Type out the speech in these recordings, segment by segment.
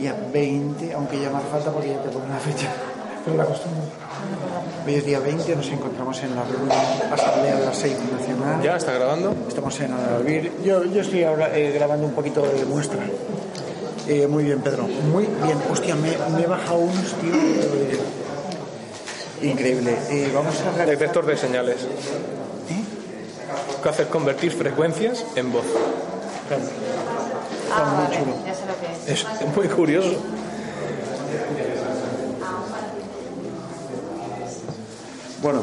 Día 20, aunque ya más falta porque ya te ponen la fecha. Pero la costumbre. Hoy es día 20, nos encontramos en la reunión Asamblea de la SEI Nacional. ¿Ya está grabando? Estamos en Albir. Yo, yo estoy ahora eh, grabando un poquito de muestra. Eh, muy bien, Pedro. Muy bien. Hostia, me, me he bajado unos, tío. eh, increíble. Eh, vamos a realizar- Detector de señales. ¿Eh? Que hace convertir frecuencias en voz. Ah, muy vale, chulo. Es. Muy curioso. Bueno,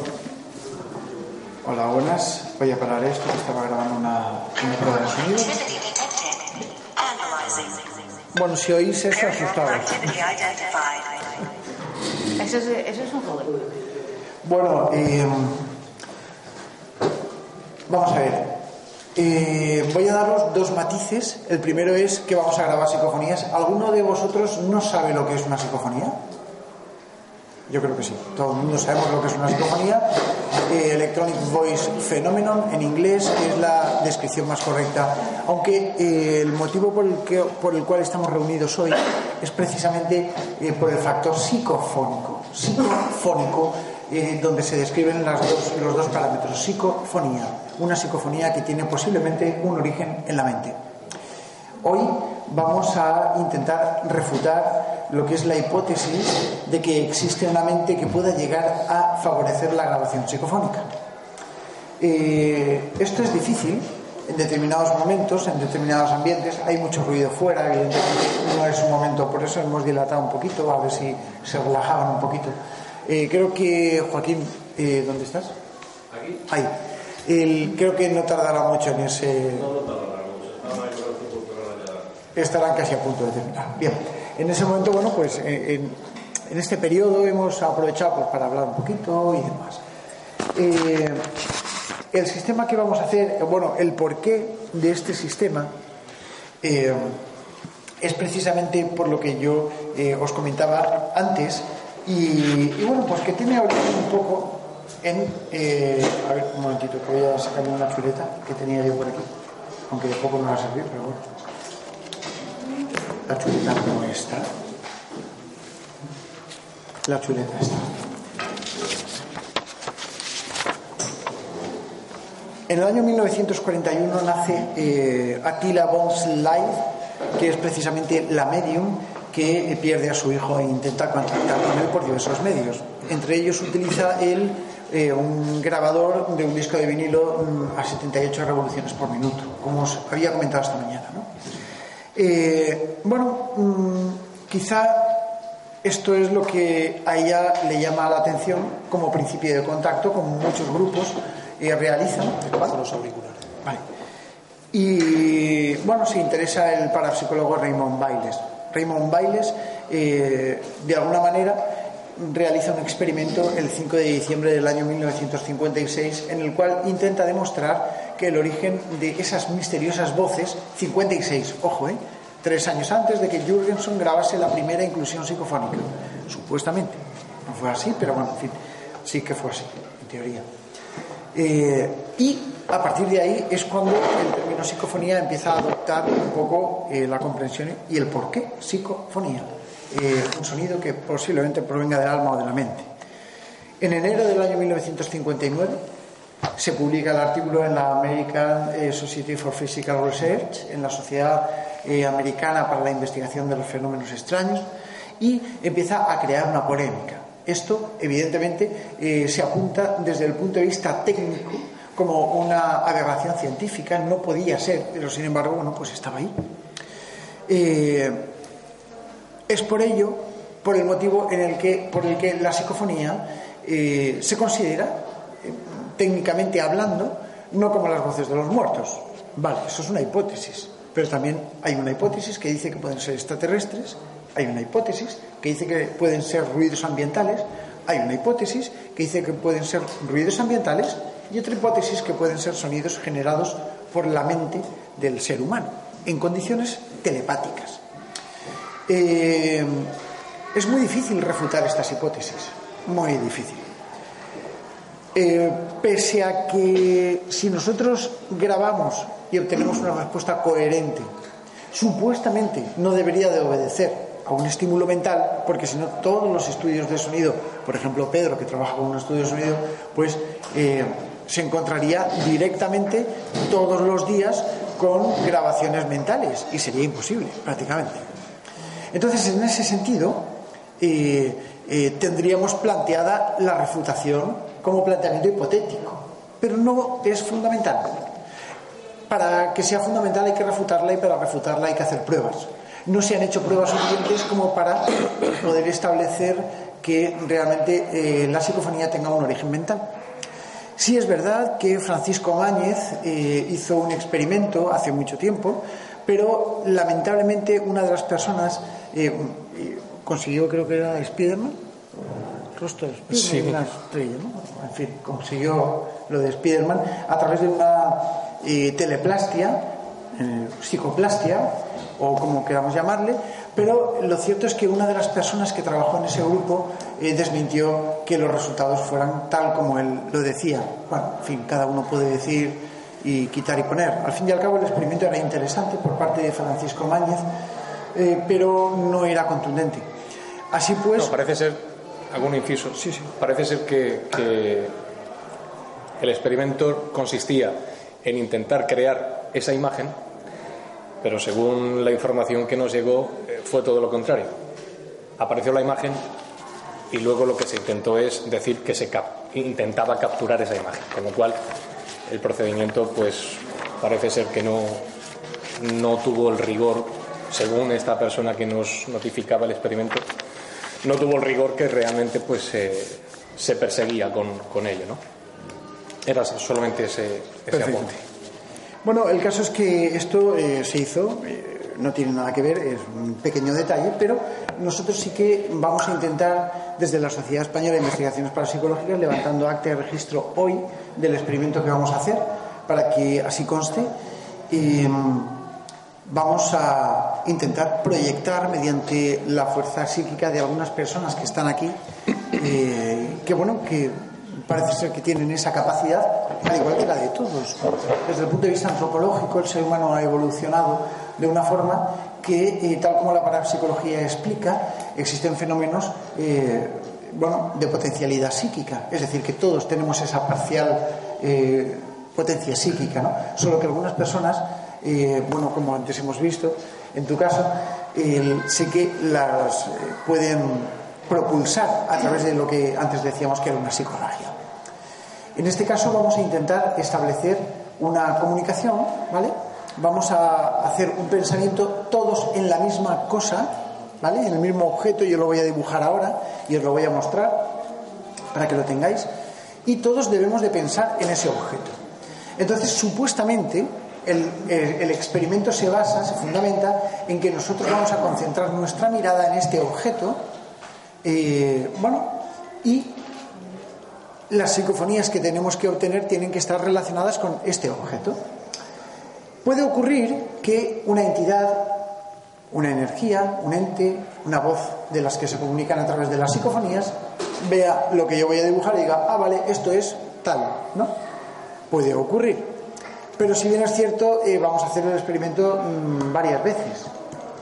hola, buenas. Voy a parar esto, que estaba grabando una, una prueba de sonido. Bueno, si oís eso, asustados. Eso es, eso es un juego. Bueno, eh, vamos a ver. Eh, voy a daros dos matices. El primero es que vamos a grabar psicofonías. ¿Alguno de vosotros no sabe lo que es una psicofonía? Yo creo que sí. Todo el mundo sabemos lo que es una psicofonía. Eh, Electronic Voice Phenomenon en inglés es la descripción más correcta. Aunque eh, el motivo por el, que, por el cual estamos reunidos hoy es precisamente por el factor psicofónico. Psicofónico, donde se describen las dos- los dos parámetros. Psicofonía. Una psicofonía que tiene posiblemente un origen en la mente. Hoy vamos a intentar refutar lo que es la hipótesis de que existe una mente que pueda llegar a favorecer la grabación psicofónica. Eh, esto es difícil en determinados momentos, en determinados ambientes. Hay mucho ruido fuera, evidentemente no es un momento, por eso hemos dilatado un poquito, a ver si se relajaban un poquito. Eh, creo que, Joaquín, eh, ¿dónde estás? Aquí. Ahí. El- creo que no tardará mucho en ese. Estarán casi a punto de terminar. Bien, en ese momento, bueno, pues eh, en, en este periodo hemos aprovechado pues, para hablar un poquito y demás. Eh, el sistema que vamos a hacer, bueno, el porqué de este sistema eh, es precisamente por lo que yo eh, os comentaba antes y, y bueno, pues que tiene origen un poco en... eh, a ver, un momentito, que voy a sacarme una chuleta que tenía yo por aquí, aunque de poco me va a servir, pero bueno. La chuleta no está. La chuleta está. En el año 1941 nace eh, Attila von Schleif, que es precisamente la medium que pierde a su hijo e intenta contactar con él por diversos medios. Entre ellos utiliza él eh, un grabador de un disco de vinilo mm, a 78 revoluciones por minuto, como os había comentado esta mañana. ¿no? Eh, bueno, mm, quizá esto es lo que a ella le llama la atención como principio de contacto, como muchos grupos eh, realizan. Con los auriculares. Vale. Y bueno, se interesa el parapsicólogo Raymond Bailes. Raymond Bailes, eh, de alguna manera, realiza un experimento el 5 de diciembre del año 1956 en el cual intenta demostrar que el origen de esas misteriosas voces, 56, ojo, eh, tres años antes de que Jürgenson grabase la primera inclusión psicofónica, supuestamente. No fue así, pero bueno, en fin, sí que fue así, en teoría. Eh, y a partir de ahí es cuando el término psicofonía empieza a adoptar un poco eh, la comprensión y el porqué psicofonía. Eh, un sonido que posiblemente provenga del alma o de la mente. En enero del año 1959 se publica el artículo en la American eh, Society for Physical Research, en la Sociedad eh, Americana para la Investigación de los Fenómenos Extraños, y empieza a crear una polémica. Esto, evidentemente, eh, se apunta desde el punto de vista técnico como una aberración científica, no podía ser, pero sin embargo, bueno, pues estaba ahí. Es por ello, por el motivo en el que, por el que la psicofonía eh, se considera, eh, técnicamente hablando, no como las voces de los muertos. Vale, eso es una hipótesis. Pero también hay una hipótesis que dice que pueden ser extraterrestres, hay una hipótesis que dice que pueden ser ruidos ambientales, hay una hipótesis que dice que pueden ser ruidos ambientales y otra hipótesis que pueden ser sonidos generados por la mente del ser humano en condiciones telepáticas. Eh, es muy difícil refutar estas hipótesis, muy difícil. Eh, pese a que si nosotros grabamos y obtenemos una respuesta coherente, supuestamente no debería de obedecer a un estímulo mental, porque si no todos los estudios de sonido, por ejemplo Pedro que trabaja con un estudio de sonido, pues eh, se encontraría directamente todos los días con grabaciones mentales y sería imposible prácticamente. Entonces, en ese sentido, eh, eh, tendríamos planteada la refutación como planteamiento hipotético, pero no es fundamental. Para que sea fundamental hay que refutarla y para refutarla hay que hacer pruebas. No se han hecho pruebas suficientes como para poder establecer que realmente eh, la psicofonía tenga un origen mental. Sí es verdad que Francisco Máñez eh, hizo un experimento hace mucho tiempo, pero lamentablemente una de las personas eh, consiguió, creo que era Spiderman, rostro de Spiderman, Sí. una estrella, ¿no? En fin, consiguió lo de Spiderman a través de una eh, teleplastia, eh, psicoplastia, o como queramos llamarle, pero lo cierto es que una de las personas que trabajó en ese grupo eh, desmintió que los resultados fueran tal como él lo decía. Bueno, en fin, cada uno puede decir y quitar y poner. Al fin y al cabo el experimento era interesante por parte de Francisco Máñez, eh, pero no era contundente. Así pues, No, parece ser, algún inciso, Sí, sí. parece ser que, que el experimento consistía en intentar crear esa imagen, pero según la información que nos llegó eh, fue todo lo contrario. Apareció la imagen y luego lo que se intentó es decir que se cap- intentaba capturar esa imagen, con lo cual el procedimiento pues parece ser que no, no tuvo el rigor, según esta persona que nos notificaba el experimento, no tuvo el rigor que realmente pues se- se perseguía con, con ello, ¿no? Era solamente ese, ese apunte. Bueno, el caso es que esto eh, se hizo, eh, no tiene nada que ver, es un pequeño detalle, pero nosotros sí que vamos a intentar, desde la Sociedad Española de Investigaciones Parapsicológicas, levantando acta de registro hoy del experimento que vamos a hacer, para que así conste. Y, mm, vamos a intentar proyectar mediante la fuerza psíquica de algunas personas que están aquí, eh, que bueno, que parece ser que tienen esa capacidad, al igual que la de todos. Desde el punto de vista antropológico, el ser humano ha evolucionado de una forma que, eh, tal como la parapsicología explica, existen fenómenos eh, bueno, de potencialidad psíquica. Es decir, que todos tenemos esa parcial potencia psíquica, ¿no? Solo que algunas personas, bueno, como antes hemos visto, en tu caso, el- sé que las eh, pueden propulsar a través de lo que antes decíamos que era una psicomagia. En este caso vamos a intentar establecer una comunicación, ¿vale? Vamos a hacer un pensamiento todos en la misma cosa, ¿vale? En el mismo objeto, yo lo voy a dibujar ahora y os lo voy a mostrar para que lo tengáis. Y todos debemos de pensar en ese objeto. Entonces, supuestamente, el, experimento se basa, se fundamenta en que nosotros vamos a concentrar nuestra mirada en este objeto, eh, bueno, y las psicofonías que tenemos que obtener tienen que estar relacionadas con este objeto. Puede ocurrir que una entidad, una energía, un ente, una voz de las que se comunican a través de las psicofonías, vea lo que yo voy a dibujar y diga, ah, vale, esto es tal, ¿no? Puede ocurrir. Pero si bien es cierto, eh, vamos a hacer el experimento mm, varias veces.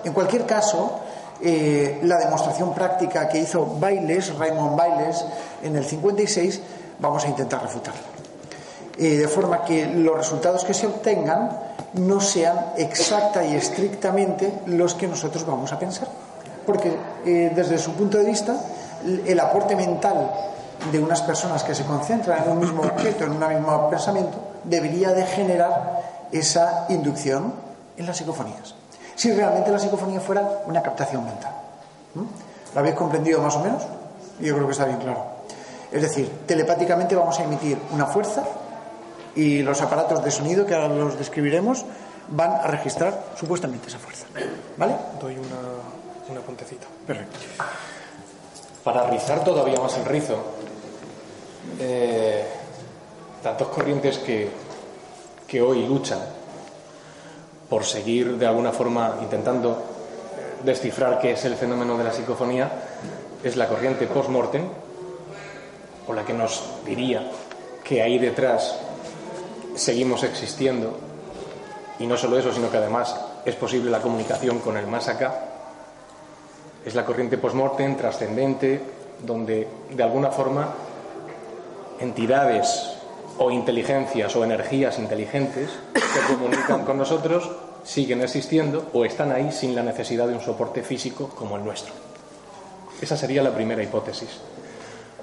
En cualquier caso, eh, la demostración práctica que hizo Bailes, Raymond Bailes, en el 56, vamos a intentar refutarla. Eh, de forma que los resultados que se obtengan no sean exacta y estrictamente los que nosotros vamos a pensar. Porque desde su punto de vista, el aporte mental de unas personas que se concentran en un mismo objeto, en un mismo pensamiento, debería de generar esa inducción en las psicofonías. Si realmente la psicofonía fuera una captación mental. ¿Mm? ¿Lo habéis comprendido más o menos? Yo creo que está bien claro. Es decir, telepáticamente vamos a emitir una fuerza y los aparatos de sonido, que ahora los describiremos, van a registrar supuestamente esa fuerza. ¿Vale? Doy una, una puntecita. Perfecto. Para rizar todavía más el rizo, eh, dos corrientes que, que hoy luchan por seguir de alguna forma intentando descifrar qué es el fenómeno de la psicofonía es la corriente post-mortem, o la que nos diría que ahí detrás seguimos existiendo, y no solo eso, sino que además es posible la comunicación con el más acá, es la corriente post-mortem trascendente, donde de alguna forma entidades o inteligencias o energías inteligentes que comunican con nosotros siguen existiendo o están ahí sin la necesidad de un soporte físico como el nuestro. Esa sería la primera hipótesis.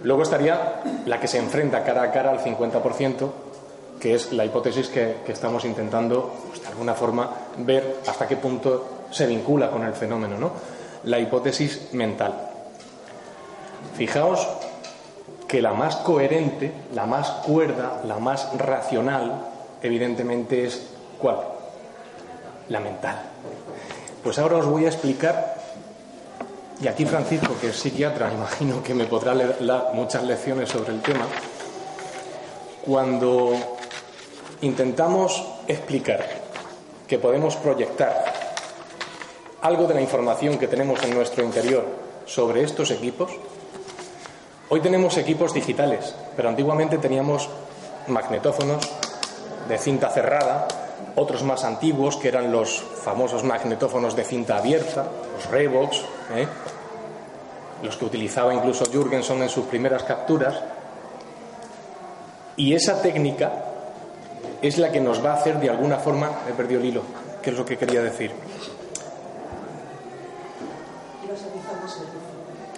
Luego estaría la que se enfrenta cara a cara al 50%, que es la hipótesis que, estamos intentando, pues, de alguna forma, ver hasta qué punto se vincula con el fenómeno, ¿no? La hipótesis mental. Fijaos que la más coherente, la más cuerda, la más racional, evidentemente es ¿cuál? La mental. Pues ahora os voy a explicar, y aquí Francisco, que es psiquiatra, imagino que me podrá dar muchas lecciones sobre el tema, cuando intentamos explicar que podemos proyectar algo de la información que tenemos en nuestro interior sobre estos equipos, Hoy tenemos equipos digitales, pero antiguamente teníamos magnetófonos de cinta cerrada, otros más antiguos que eran los famosos magnetófonos de cinta abierta, los Revox, ¿eh? los que utilizaba incluso Jürgenson en sus primeras capturas. Y esa técnica es la que nos va a hacer de alguna forma, he perdido el hilo, ¿qué es lo que quería decir?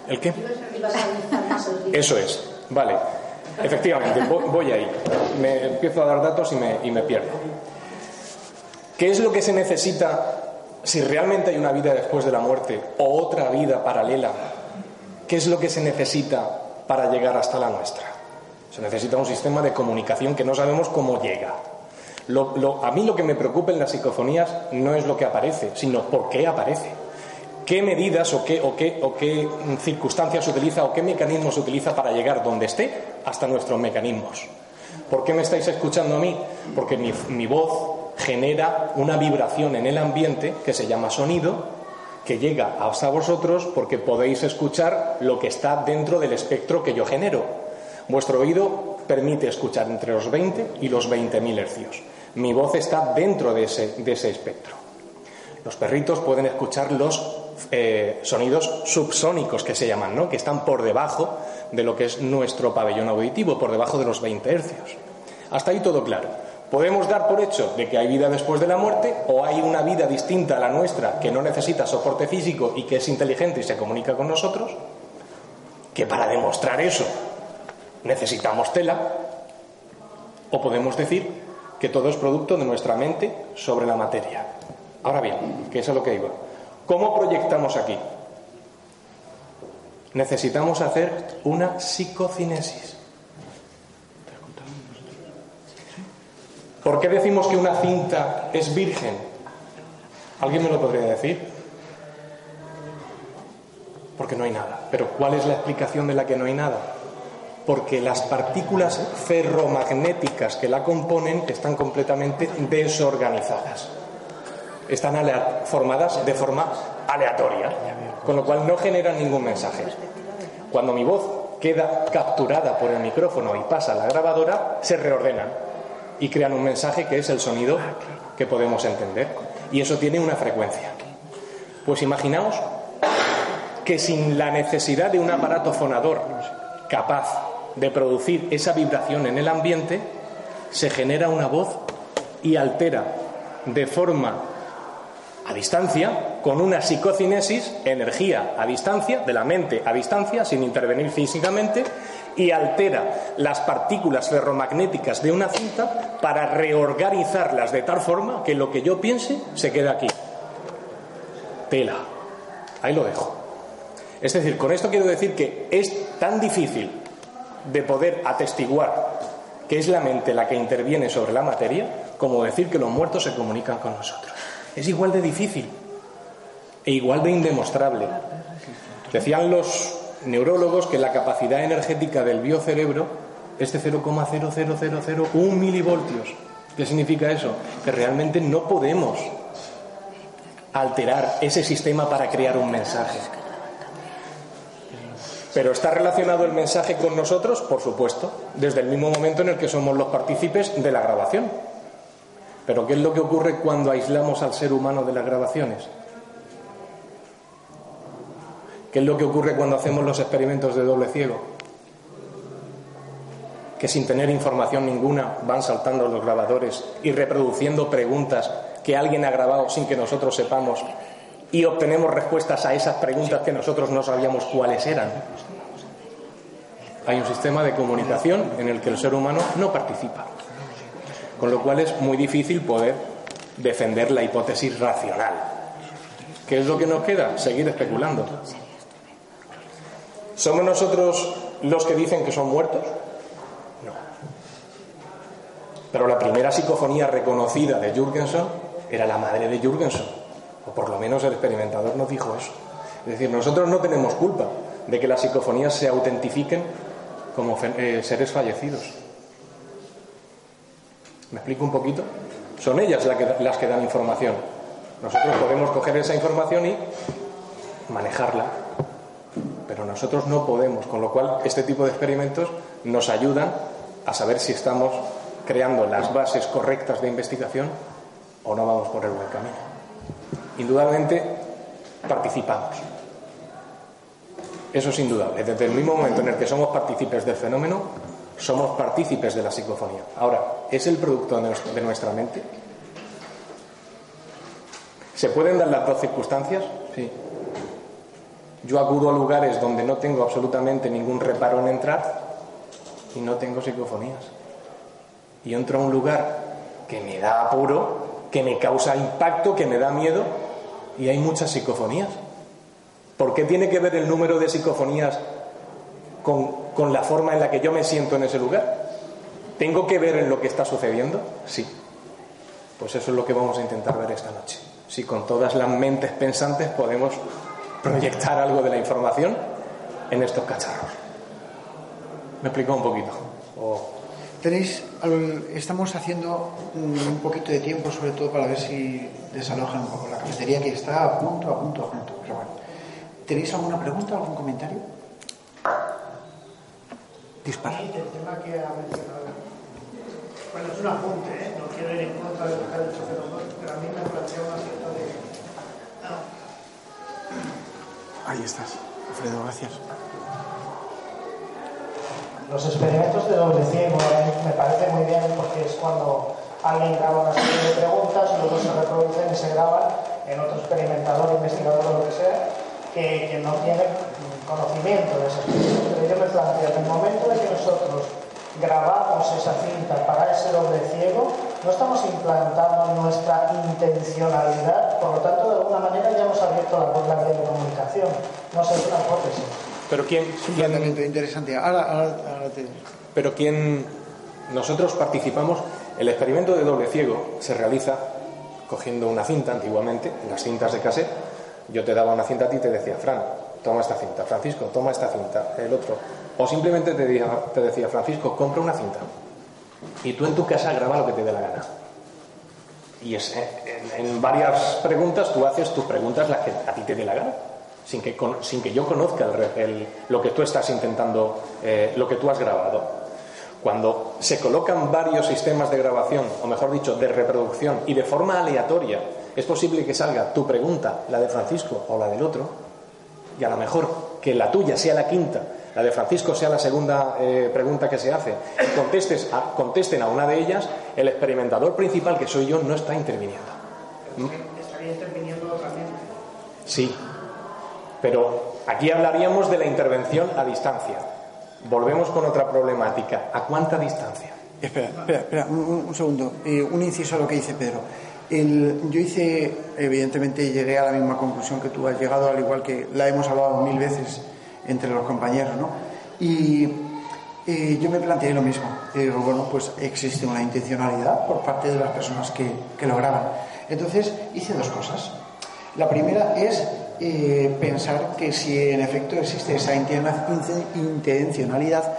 ¿El qué? Eso es, vale. Efectivamente, voy ahí. Me empiezo a dar datos y me, y me pierdo. ¿Qué es lo que se necesita si realmente hay una vida después de la muerte o otra vida paralela? ¿Qué es lo que se necesita para llegar hasta la nuestra? Se necesita un sistema de comunicación que no sabemos cómo llega. A mí lo que me preocupa en las psicofonías no es lo que aparece, sino por qué aparece qué medidas o qué, o, qué, circunstancias utiliza o qué mecanismos utiliza para llegar donde esté hasta nuestros mecanismos. ¿Por qué me estáis escuchando a mí? Porque mi, mi voz genera una vibración en el ambiente que se llama sonido, que llega hasta vosotros porque podéis escuchar lo que está dentro del espectro que yo genero. Vuestro oído permite escuchar entre los 20 y los 20.000 hercios. Mi voz está dentro de ese, de ese espectro. Los perritos pueden escuchar los eh, sonidos subsónicos que se llaman, ¿no? que están por debajo de lo que es nuestro pabellón auditivo, por debajo de los 20 hercios. Hasta ahí todo claro. Podemos dar por hecho de que hay vida después de la muerte o hay una vida distinta a la nuestra que no necesita soporte físico y que es inteligente y se comunica con nosotros, que para demostrar eso necesitamos tela, o podemos decir que todo es producto de nuestra mente sobre la materia. Ahora bien, que es a lo que iba. ¿Cómo proyectamos aquí? Necesitamos hacer una psicocinesis. ¿Por qué decimos que una cinta es virgen? ¿Alguien me lo podría decir? Porque no hay nada. Pero ¿cuál es la explicación de la que no hay nada? Porque las partículas ferromagnéticas que la componen están completamente desorganizadas están formadas de forma aleatoria, con lo cual no generan ningún mensaje. Cuando mi voz queda capturada por el micrófono y pasa a la grabadora, se reordenan y crean un mensaje que es el sonido que podemos entender. Y eso tiene una frecuencia. Pues imaginaos que sin la necesidad de un aparato fonador capaz de producir esa vibración en el ambiente, se genera una voz y altera de forma a distancia, con una psicocinesis, energía a distancia, de la mente a distancia, sin intervenir físicamente, y altera las partículas ferromagnéticas de una cinta para reorganizarlas de tal forma que lo que yo piense se quede aquí. Tela. Ahí lo dejo. Es decir, con esto quiero decir que es tan difícil de poder atestiguar que es la mente la que interviene sobre la materia, como decir que los muertos se comunican con nosotros. Es igual de difícil e igual de indemostrable. Decían los neurólogos que la capacidad energética del biocerebro es de 0,00001 milivoltios. ¿Qué significa eso? Que realmente no podemos alterar ese sistema para crear un mensaje. Pero ¿está relacionado el mensaje con nosotros? Por supuesto, desde el mismo momento en el que somos los partícipes de la grabación. Pero ¿qué es lo que ocurre cuando aislamos al ser humano de las grabaciones? ¿Qué es lo que ocurre cuando hacemos los experimentos de doble ciego? Que sin tener información ninguna van saltando los grabadores y reproduciendo preguntas que alguien ha grabado sin que nosotros sepamos y obtenemos respuestas a esas preguntas que nosotros no sabíamos cuáles eran. Hay un sistema de comunicación en el que el ser humano no participa, con lo cual es muy difícil poder defender la hipótesis racional. ¿Qué es lo que nos queda? Seguir especulando. ¿Somos nosotros los que dicen que son muertos? No. Pero la primera psicofonía reconocida de Jürgensen era la madre de Jürgensen, o por lo menos el experimentador nos dijo eso. Es decir, nosotros no tenemos culpa de que las psicofonías se autentifiquen como eh, seres fallecidos. ¿Me explico un poquito? Son ellas las que dan información. Nosotros podemos coger esa información y manejarla pero nosotros no podemos, con lo cual este tipo de experimentos nos ayudan a saber si estamos creando las bases correctas de investigación o no vamos por el buen camino. Indudablemente participamos. Eso es indudable. Desde el mismo momento en el que somos partícipes del fenómeno, somos partícipes de la psicofonía. Ahora, ¿es el producto de nuestra mente? ¿Se pueden dar las dos circunstancias? Sí. Yo acudo a lugares donde no tengo absolutamente ningún reparo en entrar y no tengo psicofonías. Y entro a un lugar que me da apuro, que me causa impacto, que me da miedo y hay muchas psicofonías. ¿Por qué tiene que ver el número de psicofonías con, con la forma en la que yo me siento en ese lugar? ¿Tengo que ver en lo que está sucediendo? Sí. Pues eso es lo que vamos a intentar ver esta noche. Si con todas las mentes pensantes podemos proyectar algo de la información en estos cacharros. ¿Me explico un poquito? Tenéis, estamos haciendo un poquito de tiempo, sobre todo para ver si desalojan un poco la cafetería que está a punto, a punto, a punto. Pero bueno, ¿tenéis alguna pregunta, algún comentario? Dispara. el tema que ha mencionado. Bueno, es un apunte, ¿eh? no quiero ir en contra de lo que ha dicho pero a mí me plantea una cierta de. Ahí estás, Alfredo, gracias. Los experimentos de doble ciego me parece muy bien porque es cuando alguien graba una serie de preguntas, luego se reproducen y se graban en otro experimentador, investigador o lo que sea, que, que no tiene conocimiento de esas cosas. Pero yo me planteo, en el momento en que nosotros grabamos esa cinta para ese doble ciego, no estamos implantando nuestra intencionalidad, por lo tanto, de alguna manera ya hemos abierto la puerta de comunicación. No sé, es una hipótesis. Pero quién. Es interesante. Ahora, te... Pero quién. Nosotros participamos. El experimento de doble ciego se realiza cogiendo una cinta antiguamente, las cintas de cassette. Yo te daba una cinta a ti y te decía, Fran, toma esta cinta. Francisco, toma esta cinta. El otro. O simplemente te decía, Francisco, compra una cinta y tú en tu casa graba lo que te dé la gana. Y es, en, varias preguntas tú haces tus preguntas las que a ti te dé la gana, sin que, sin que yo conozca lo que tú estás intentando, eh, lo que tú has grabado. Cuando se colocan varios sistemas de grabación, o mejor dicho, de reproducción, y de forma aleatoria, es posible que salga tu pregunta, la de Francisco o la del otro, y a lo mejor que la tuya sea la quinta la de Francisco sea la segunda eh, pregunta que se hace, y contestes a, contesten a una de ellas, el experimentador principal, que soy yo, no está interviniendo. ¿Estaría interviniendo también? Sí, pero aquí hablaríamos de la intervención a distancia. Volvemos con otra problemática. ¿A cuánta distancia? Espera, espera, espera un, segundo. Eh, un inciso a lo que dice Pedro. Yo hice, evidentemente llegué a la misma conclusión que tú has llegado, al igual que la hemos hablado mil veces entre los compañeros, ¿no? Y yo me planteé lo mismo. Y digo, bueno, pues existe una intencionalidad por parte de las personas que, que lo graban. Entonces hice dos cosas. La primera es eh, pensar que si en efecto existe esa intencionalidad,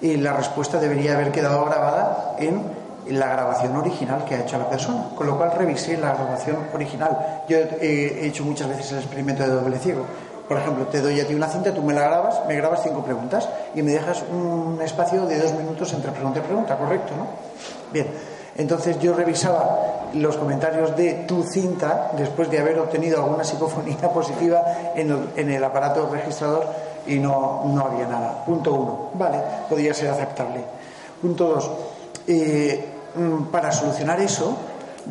eh, la respuesta debería haber quedado grabada en la grabación original que ha hecho la persona. Con lo cual revisé la grabación original. Yo eh, he hecho muchas veces el experimento de doble ciego. Por ejemplo, te doy a ti una cinta, tú me la grabas, me grabas cinco preguntas y me dejas un espacio de dos minutos entre pregunta y pregunta, ¿correcto? ¿no? Bien, entonces yo revisaba los comentarios de tu cinta después de haber obtenido alguna psicofonía positiva en el, aparato registrador y no, no había nada. Punto uno, vale, podría ser aceptable. Punto dos, eh, para solucionar eso,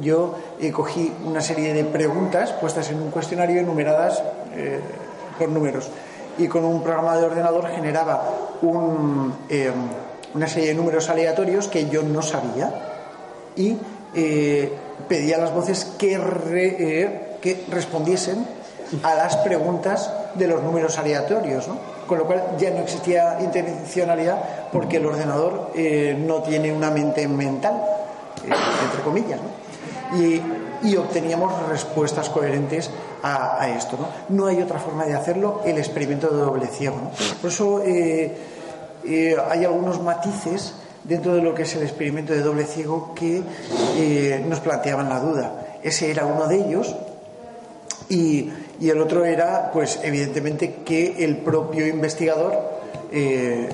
yo eh, cogí una serie de preguntas puestas en un cuestionario enumeradas eh, por números. Y con un programa de ordenador generaba eh, una serie de números aleatorios que yo no sabía. Y eh, pedía a las voces que, re- eh, que respondiesen a las preguntas de los números aleatorios, ¿no? con lo cual ya no existía intencionalidad porque el ordenador eh, no tiene una mente mental, eh, entre comillas, y, obteníamos respuestas coherentes a, esto. ¿no? no hay otra forma de hacerlo, el experimento de doble ciego. Por eso eh, eh, hay algunos matices dentro de lo que es el experimento de doble ciego que eh, nos planteaban la duda. Ese era uno de ellos y, el otro era, pues evidentemente, que el propio investigador eh,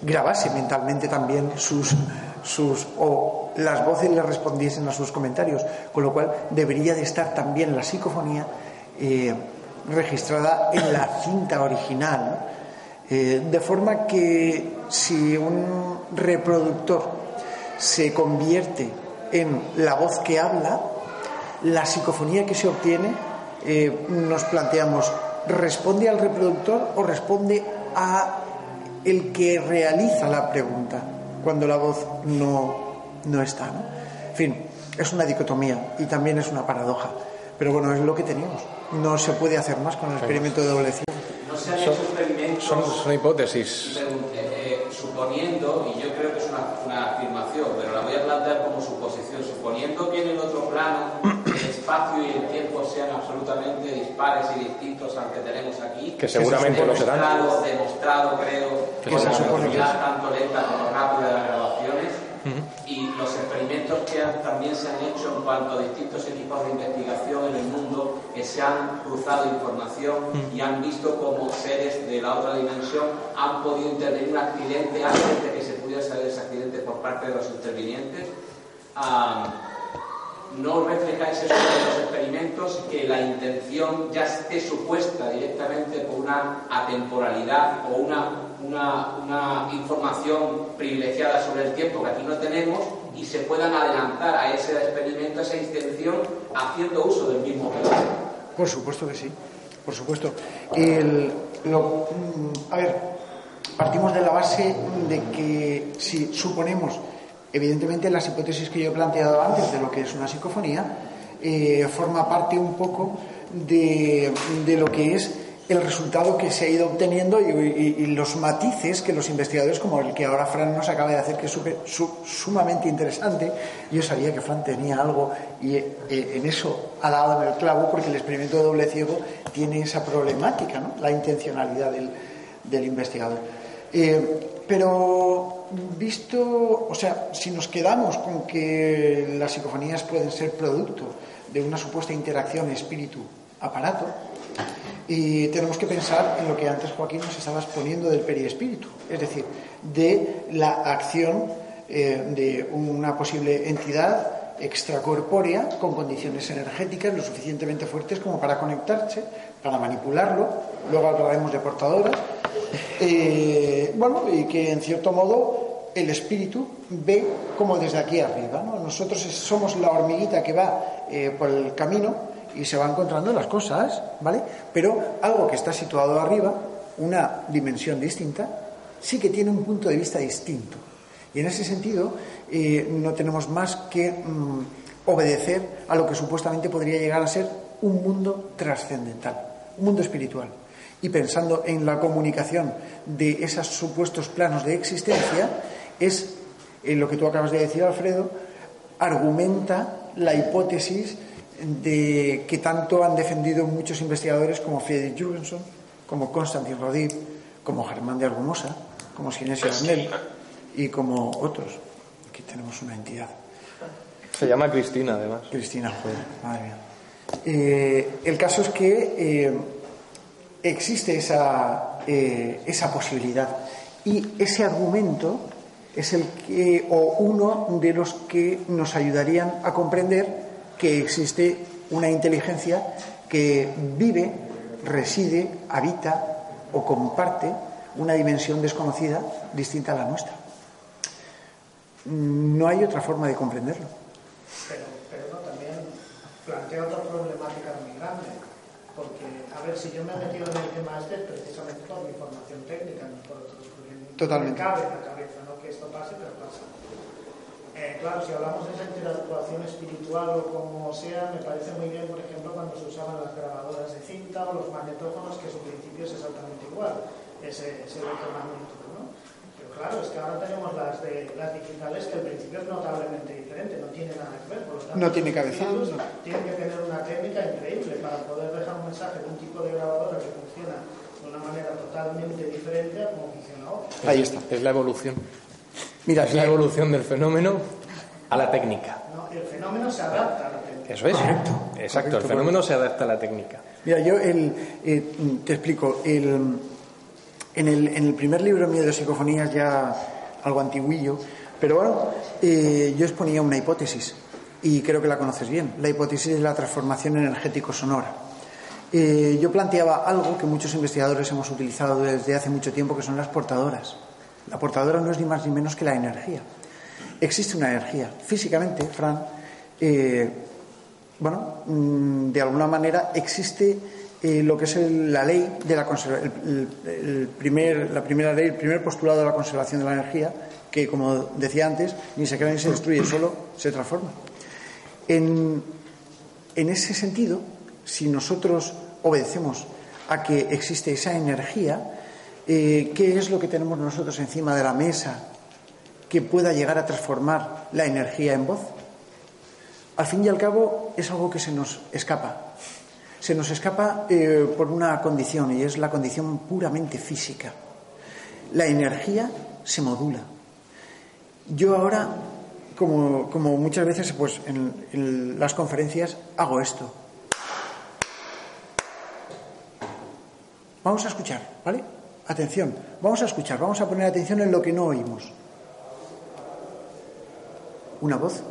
grabase mentalmente también sus, sus las voces le respondiesen a sus comentarios, con lo cual debería de estar también la psicofonía eh, registrada en la cinta original. Eh, de forma que si un reproductor se convierte en la voz que habla, la psicofonía que se obtiene, eh, nos planteamos, ¿responde al reproductor o responde a el que realiza la pregunta cuando la voz no, no está? ¿no? En fin, es una dicotomía y también es una paradoja. Pero bueno, es lo que tenemos. No se puede hacer más con el experimento de doble ciego. No se han hecho experimentos. Son, son hipótesis. Eh, suponiendo, y yo creo que es una, una afirmación, pero la voy a plantear como suposición, suponiendo que en el otro plano el espacio y el tiempo sean absolutamente dispares y distintos al que tenemos aquí, Que seguramente lo serán. demostrado, demostrado creo, Que se la supone que velocidad tanto lenta como rápida de las grabaciones, y los experimentos que han- también se han hecho en cuanto a distintos equipos de investigación en el mundo que se han cruzado información y han visto cómo seres de la otra dimensión han podido intervenir un accidente antes de que se pudiera saber ese accidente por parte de los intervinientes. Ah, no reflejáis eso en los experimentos que la intención ya esté supuesta directamente por una atemporalidad o una, una, una información privilegiada sobre el tiempo que aquí no tenemos y se puedan adelantar a ese experimento, a esa intención, haciendo uso del mismo. Por supuesto que sí, por supuesto. El- lo- mm, a ver, partimos de la base de que si suponemos, evidentemente, las hipótesis que yo he planteado antes de lo que es una psicofonía, eh, forma parte un poco de, de lo que es el resultado que se ha ido obteniendo y, y- los matices que los investigadores, como el que ahora Fran nos acaba de hacer, que es sumamente interesante. Yo sabía que Fran tenía algo y eh, en eso ha dado en el clavo, porque el experimento de doble ciego tiene esa problemática, ¿no? la intencionalidad del, del investigador. Eh, pero visto, o sea, si nos quedamos con que las psicofonías pueden ser producto de una supuesta interacción espíritu-aparato, y tenemos que pensar en lo que antes Joaquín nos estaba exponiendo del periespíritu, es decir, de la acción eh, de una posible entidad extracorpórea con condiciones energéticas lo suficientemente fuertes como para conectarse, para manipularlo, luego hablaremos de portadoras, eh, bueno, y que en cierto modo el espíritu ve como desde aquí arriba. ¿no? Nosotros somos la hormiguita que va eh, por el camino y se va encontrando las cosas, ¿vale? Pero algo que está situado arriba, una dimensión distinta, sí que tiene un punto de vista distinto. Y en ese sentido, eh, no tenemos más que mm, obedecer a lo que supuestamente podría llegar a ser un mundo trascendental, un mundo espiritual. Y pensando en la comunicación de esos supuestos planos de existencia, es eh, lo que tú acabas de decir, Alfredo, argumenta la hipótesis de que tanto han defendido muchos investigadores como Friedrich Jürgensen, como Konstantin Rodin, como Germán de Argumosa, como Sinesio Arnel y como otros. Aquí tenemos una entidad. Se llama Cristina, además. Cristina, joder, madre mía. Eh, el caso es que eh, existe esa, eh, esa posibilidad y ese argumento es el que, o uno de los que nos ayudarían a comprender que existe una inteligencia que vive, reside, habita o comparte una dimensión desconocida distinta a la nuestra. No hay otra forma de comprenderlo. Pero, pero no, también plantea otra problemática muy grande. Porque, a ver, si yo me he metido en el tema este precisamente por mi formación técnica, no por otros. Totalmente. Me cabe en la cabeza, no que esto pase, pero pasa. Eh, claro, si hablamos de esa interactuación espiritual o como sea, me parece muy bien, por ejemplo, cuando se usaban las grabadoras de cinta o los magnetófonos, que su principio es exactamente igual, ese, ese ¿no? Pero claro, es que ahora tenemos las, de, las digitales que el principio es notablemente diferente, no tiene nada que ver. Por lo tanto, No tiene espíritus no. Tienen que tener una técnica increíble para poder dejar un mensaje de un tipo de grabadora que funciona de una manera totalmente diferente a como funciona otra. Ahí está. Es la evolución. Mira, Es la evolución del fenómeno a la técnica. ¿no? El fenómeno se adapta a la técnica. Eso es. Correcto, Exacto, correcto, el fenómeno se adapta a la técnica. Mira, yo el, eh, te explico. El, en, el, en el primer libro mío de psicofonías, ya algo antiguillo, pero bueno, eh, yo exponía una hipótesis, y creo que la conoces bien, la hipótesis de la transformación energético-sonora. Eh, yo planteaba algo que muchos investigadores hemos utilizado desde hace mucho tiempo, que son las portadoras. La portadora no es ni más ni menos que la energía. Existe una energía. Físicamente, Fran, eh, bueno, mm, de alguna manera existe eh, lo que es la ley de la el- la primera ley, el primer postulado de la conservación de la energía, que como decía antes, ni se crea ni se destruye, solo se transforma. En ese sentido, si nosotros obedecemos a que existe esa energía, eh, ¿qué es lo que tenemos nosotros encima de la mesa que pueda llegar a transformar la energía en voz? Al fin y al cabo es algo que se nos escapa. Se nos escapa eh, por una condición y es la condición puramente física. La energía se modula. Yo ahora, como, como muchas veces pues, en, en las conferencias, hago esto. Vamos a escuchar, ¿vale? Atención, vamos a escuchar, vamos a poner atención en lo que no oímos. Una voz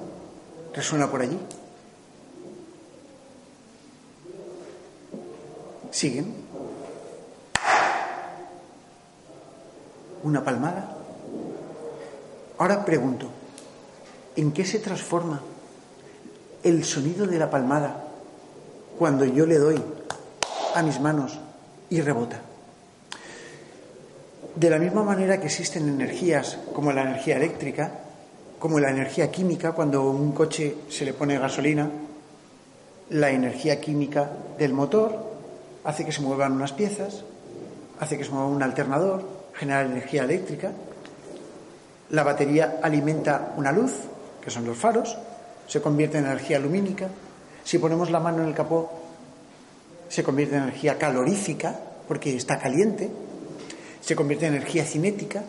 resuena por allí. Siguen. Una palmada. Ahora pregunto, ¿en qué se transforma el sonido de la palmada cuando yo le doy a mis manos y rebota? De la misma manera que existen energías como la energía eléctrica, como la energía química, cuando a un coche se le pone gasolina, la energía química del motor hace que se muevan unas piezas, hace que se mueva un alternador, genera energía eléctrica. La batería alimenta una luz, que son los faros, se convierte en energía lumínica. Si ponemos la mano en el capó, se convierte en energía calorífica, porque está caliente. Se convierte en energía cinética.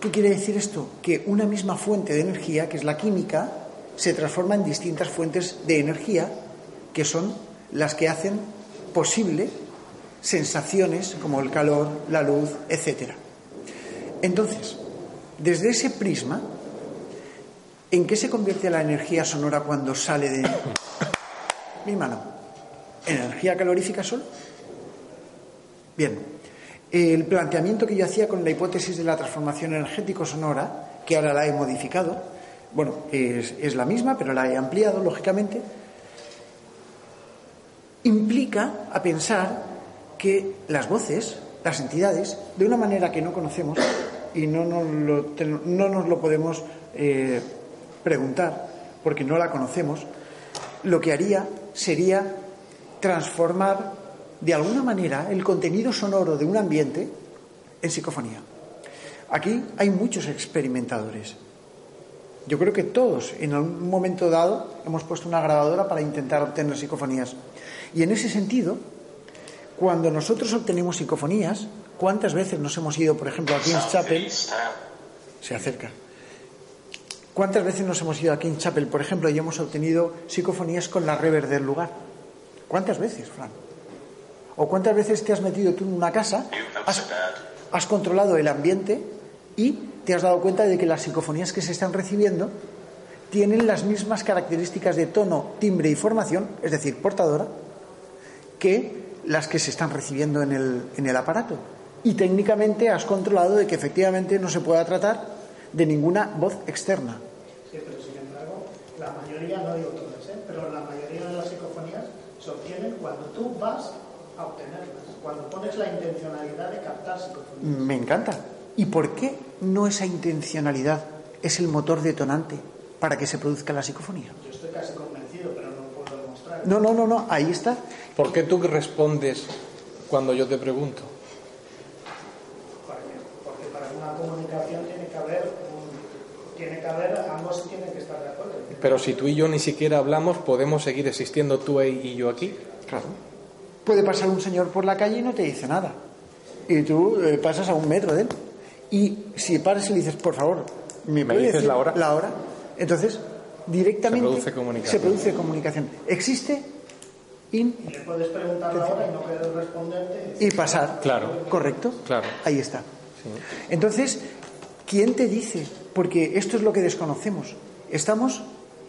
¿Qué quiere decir esto? Que una misma fuente de energía, que es la química, se transforma en distintas fuentes de energía, que son las que hacen posible sensaciones como el calor, la luz, etc. Entonces, desde ese prisma, ¿en qué se convierte la energía sonora cuando sale de mi mano? ¿En energía calorífica solo? Bien, el planteamiento que yo hacía con la hipótesis de la transformación energético-sonora, que ahora la he modificado, bueno, es, la misma, pero la he ampliado, lógicamente, implica a pensar que las voces, las entidades, de una manera que no conocemos y no nos lo, no nos lo podemos eh, preguntar porque no la conocemos, lo que haría sería transformar de alguna manera el contenido sonoro de un ambiente en psicofonía. Aquí hay muchos experimentadores Yo creo que todos, en algún momento dado, hemos puesto una grabadora para intentar obtener psicofonías. Y en ese sentido, cuando nosotros obtenemos psicofonías, ¿cuántas veces nos hemos ido, por ejemplo, a King's Chapel? Se acerca. ¿Cuántas veces nos hemos ido a King's Chapel, por ejemplo, y hemos obtenido psicofonías con la rever del lugar? ¿Cuántas veces, Fran? ¿O cuántas veces te has metido tú en una casa, has, has controlado el ambiente y te has dado cuenta de que las psicofonías que se están recibiendo tienen las mismas características de tono, timbre y formación, es decir, portadora, que las que se están recibiendo en el, en el aparato. Y técnicamente has controlado de que efectivamente no se pueda tratar de ninguna voz externa. Sí, pero sin embargo, la mayoría, no digo todas, ¿eh? pero la mayoría de las psicofonías se obtienen cuando tú vas a obtenerlas, cuando pones la intencionalidad de captar psicofonías. Me encanta. ¿Y por qué no esa intencionalidad es el motor detonante para que se produzca la psicofonía? Yo estoy casi convencido, pero no puedo demostrar. No, no, no, no, ahí está. ¿Por qué tú respondes cuando yo te pregunto? Porque, porque para una comunicación tiene que haber, un- tiene que haber, ambos tienen que estar de acuerdo. Pero si tú y yo ni siquiera hablamos, ¿podemos seguir existiendo tú y yo aquí? Claro. Puede pasar un señor por la calle y no te dice nada. Y tú eh, pasas a un metro de él. Y si paras y le dices, por favor, ¿me, ¿Me dices decir la hora? La hora. Entonces, directamente Se produce comunicación. se produce comunicación. Existe in Y le puedes preguntar la hora y no querer responderte. y pasar. Claro. ¿Correcto? Claro. Ahí está. Entonces, ¿quién te dice? Porque esto es lo que desconocemos. Estamos,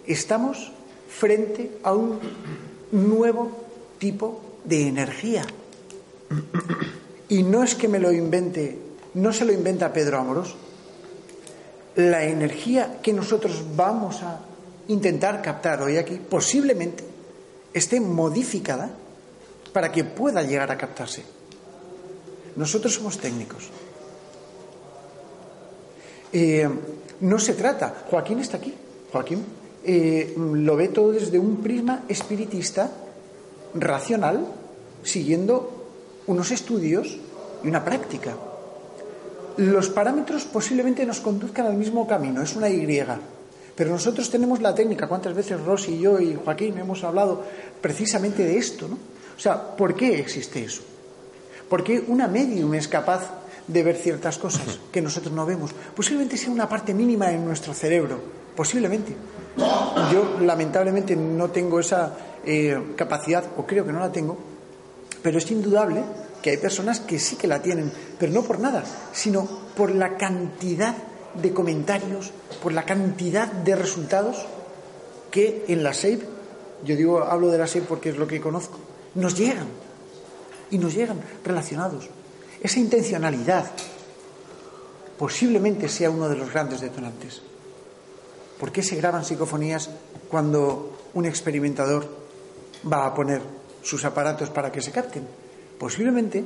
estamos frente a un nuevo tipo de energía. Y no es que me lo invente, no se lo inventa Pedro Amorós. La energía que nosotros vamos a intentar captar hoy aquí posiblemente esté modificada para que pueda llegar a captarse. Nosotros somos técnicos. Eh, no se trata, Joaquín está aquí, Joaquín eh, lo ve todo desde un prisma espiritista, racional, siguiendo unos estudios y una práctica. Los parámetros posiblemente nos conduzcan al mismo camino, es una Y. Pero nosotros tenemos la técnica. ¿Cuántas veces Rosy, yo y Joaquín hemos hablado precisamente de esto? ¿no? O sea, ¿por qué existe eso? ¿Por qué una medium es capaz de ver ciertas cosas que nosotros no vemos? Posiblemente sea una parte mínima en nuestro cerebro, posiblemente. Yo lamentablemente no tengo esa eh, capacidad, o creo que no la tengo, pero es indudable que hay personas que sí que la tienen, pero no por nada, sino por la cantidad de comentarios, por la cantidad de resultados que en la SAPE, yo digo, hablo de la SAPE porque es lo que conozco, nos llegan y nos llegan relacionados. Esa intencionalidad posiblemente sea uno de los grandes detonantes. ¿Por qué se graban psicofonías cuando un experimentador va a poner sus aparatos para que se capten? Posiblemente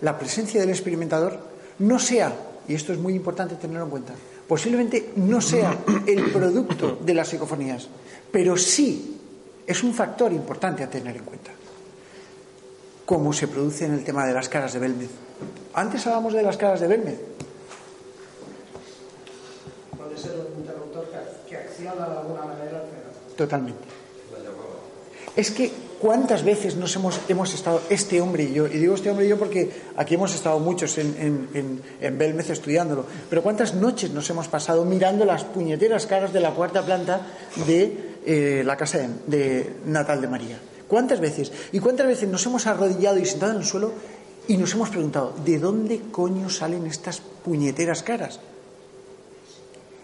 la presencia del experimentador no sea, y esto es muy importante tenerlo en cuenta, posiblemente no sea el producto de las psicofonías, pero sí es un factor importante a tener en cuenta. Cómo se produce en el tema de las caras de Belmez. Antes hablábamos de las caras de Belmez. Puede ser un interruptor de alguna manera fenómeno. Totalmente. Es que cuántas veces nos hemos, hemos estado, este hombre y yo, y digo este hombre y yo porque aquí hemos estado muchos en, en, en, en Belmez estudiándolo, pero cuántas noches nos hemos pasado mirando las puñeteras caras de la cuarta planta de eh, la casa de, de natal de María. ¿Cuántas veces? ¿Y cuántas veces nos hemos arrodillado y sentado en el suelo y nos hemos preguntado, ¿de dónde coño salen estas puñeteras caras?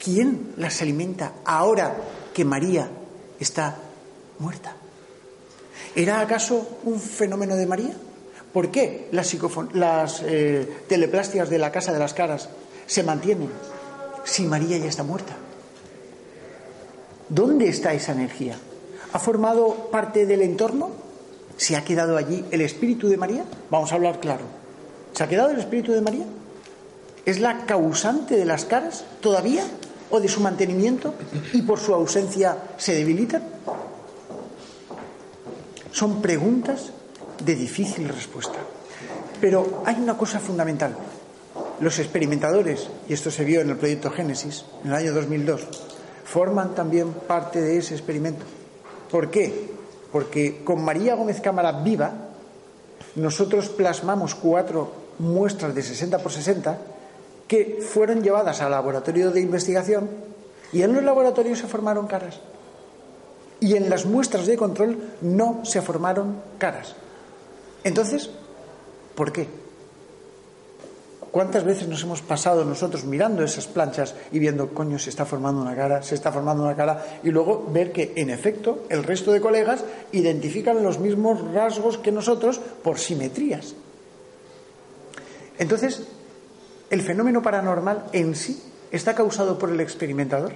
¿Quién las alimenta ahora que María está muerta? ¿Era acaso un fenómeno de María? ¿Por qué las, eh, teleplastias de la Casa de las Caras se mantienen si María ya está muerta? ¿Dónde está esa energía? ¿Ha formado parte del entorno? ¿Se ha quedado allí el espíritu de María? Vamos a hablar claro. ¿Se ha quedado el espíritu de María? ¿Es la causante de las caras todavía? ¿O de su mantenimiento? ¿Y por su ausencia se debilitan? Son preguntas de difícil respuesta. Pero hay una cosa fundamental. Los experimentadores, y esto se vio en el proyecto Génesis, en el año 2002, forman también parte de ese experimento. ¿Por qué? Porque con María Gómez Cámara viva, nosotros plasmamos cuatro muestras de 60 por 60 que fueron llevadas al laboratorio de investigación y en los laboratorios se formaron caras. Y en las muestras de control no se formaron caras. Entonces, ¿por qué? ¿Cuántas veces nos hemos pasado nosotros mirando esas planchas y viendo, coño, se está formando una cara, se está formando una cara, y luego ver que, en efecto, el resto de colegas identifican los mismos rasgos que nosotros por simetrías? Entonces, ¿el fenómeno paranormal en sí está causado por el experimentador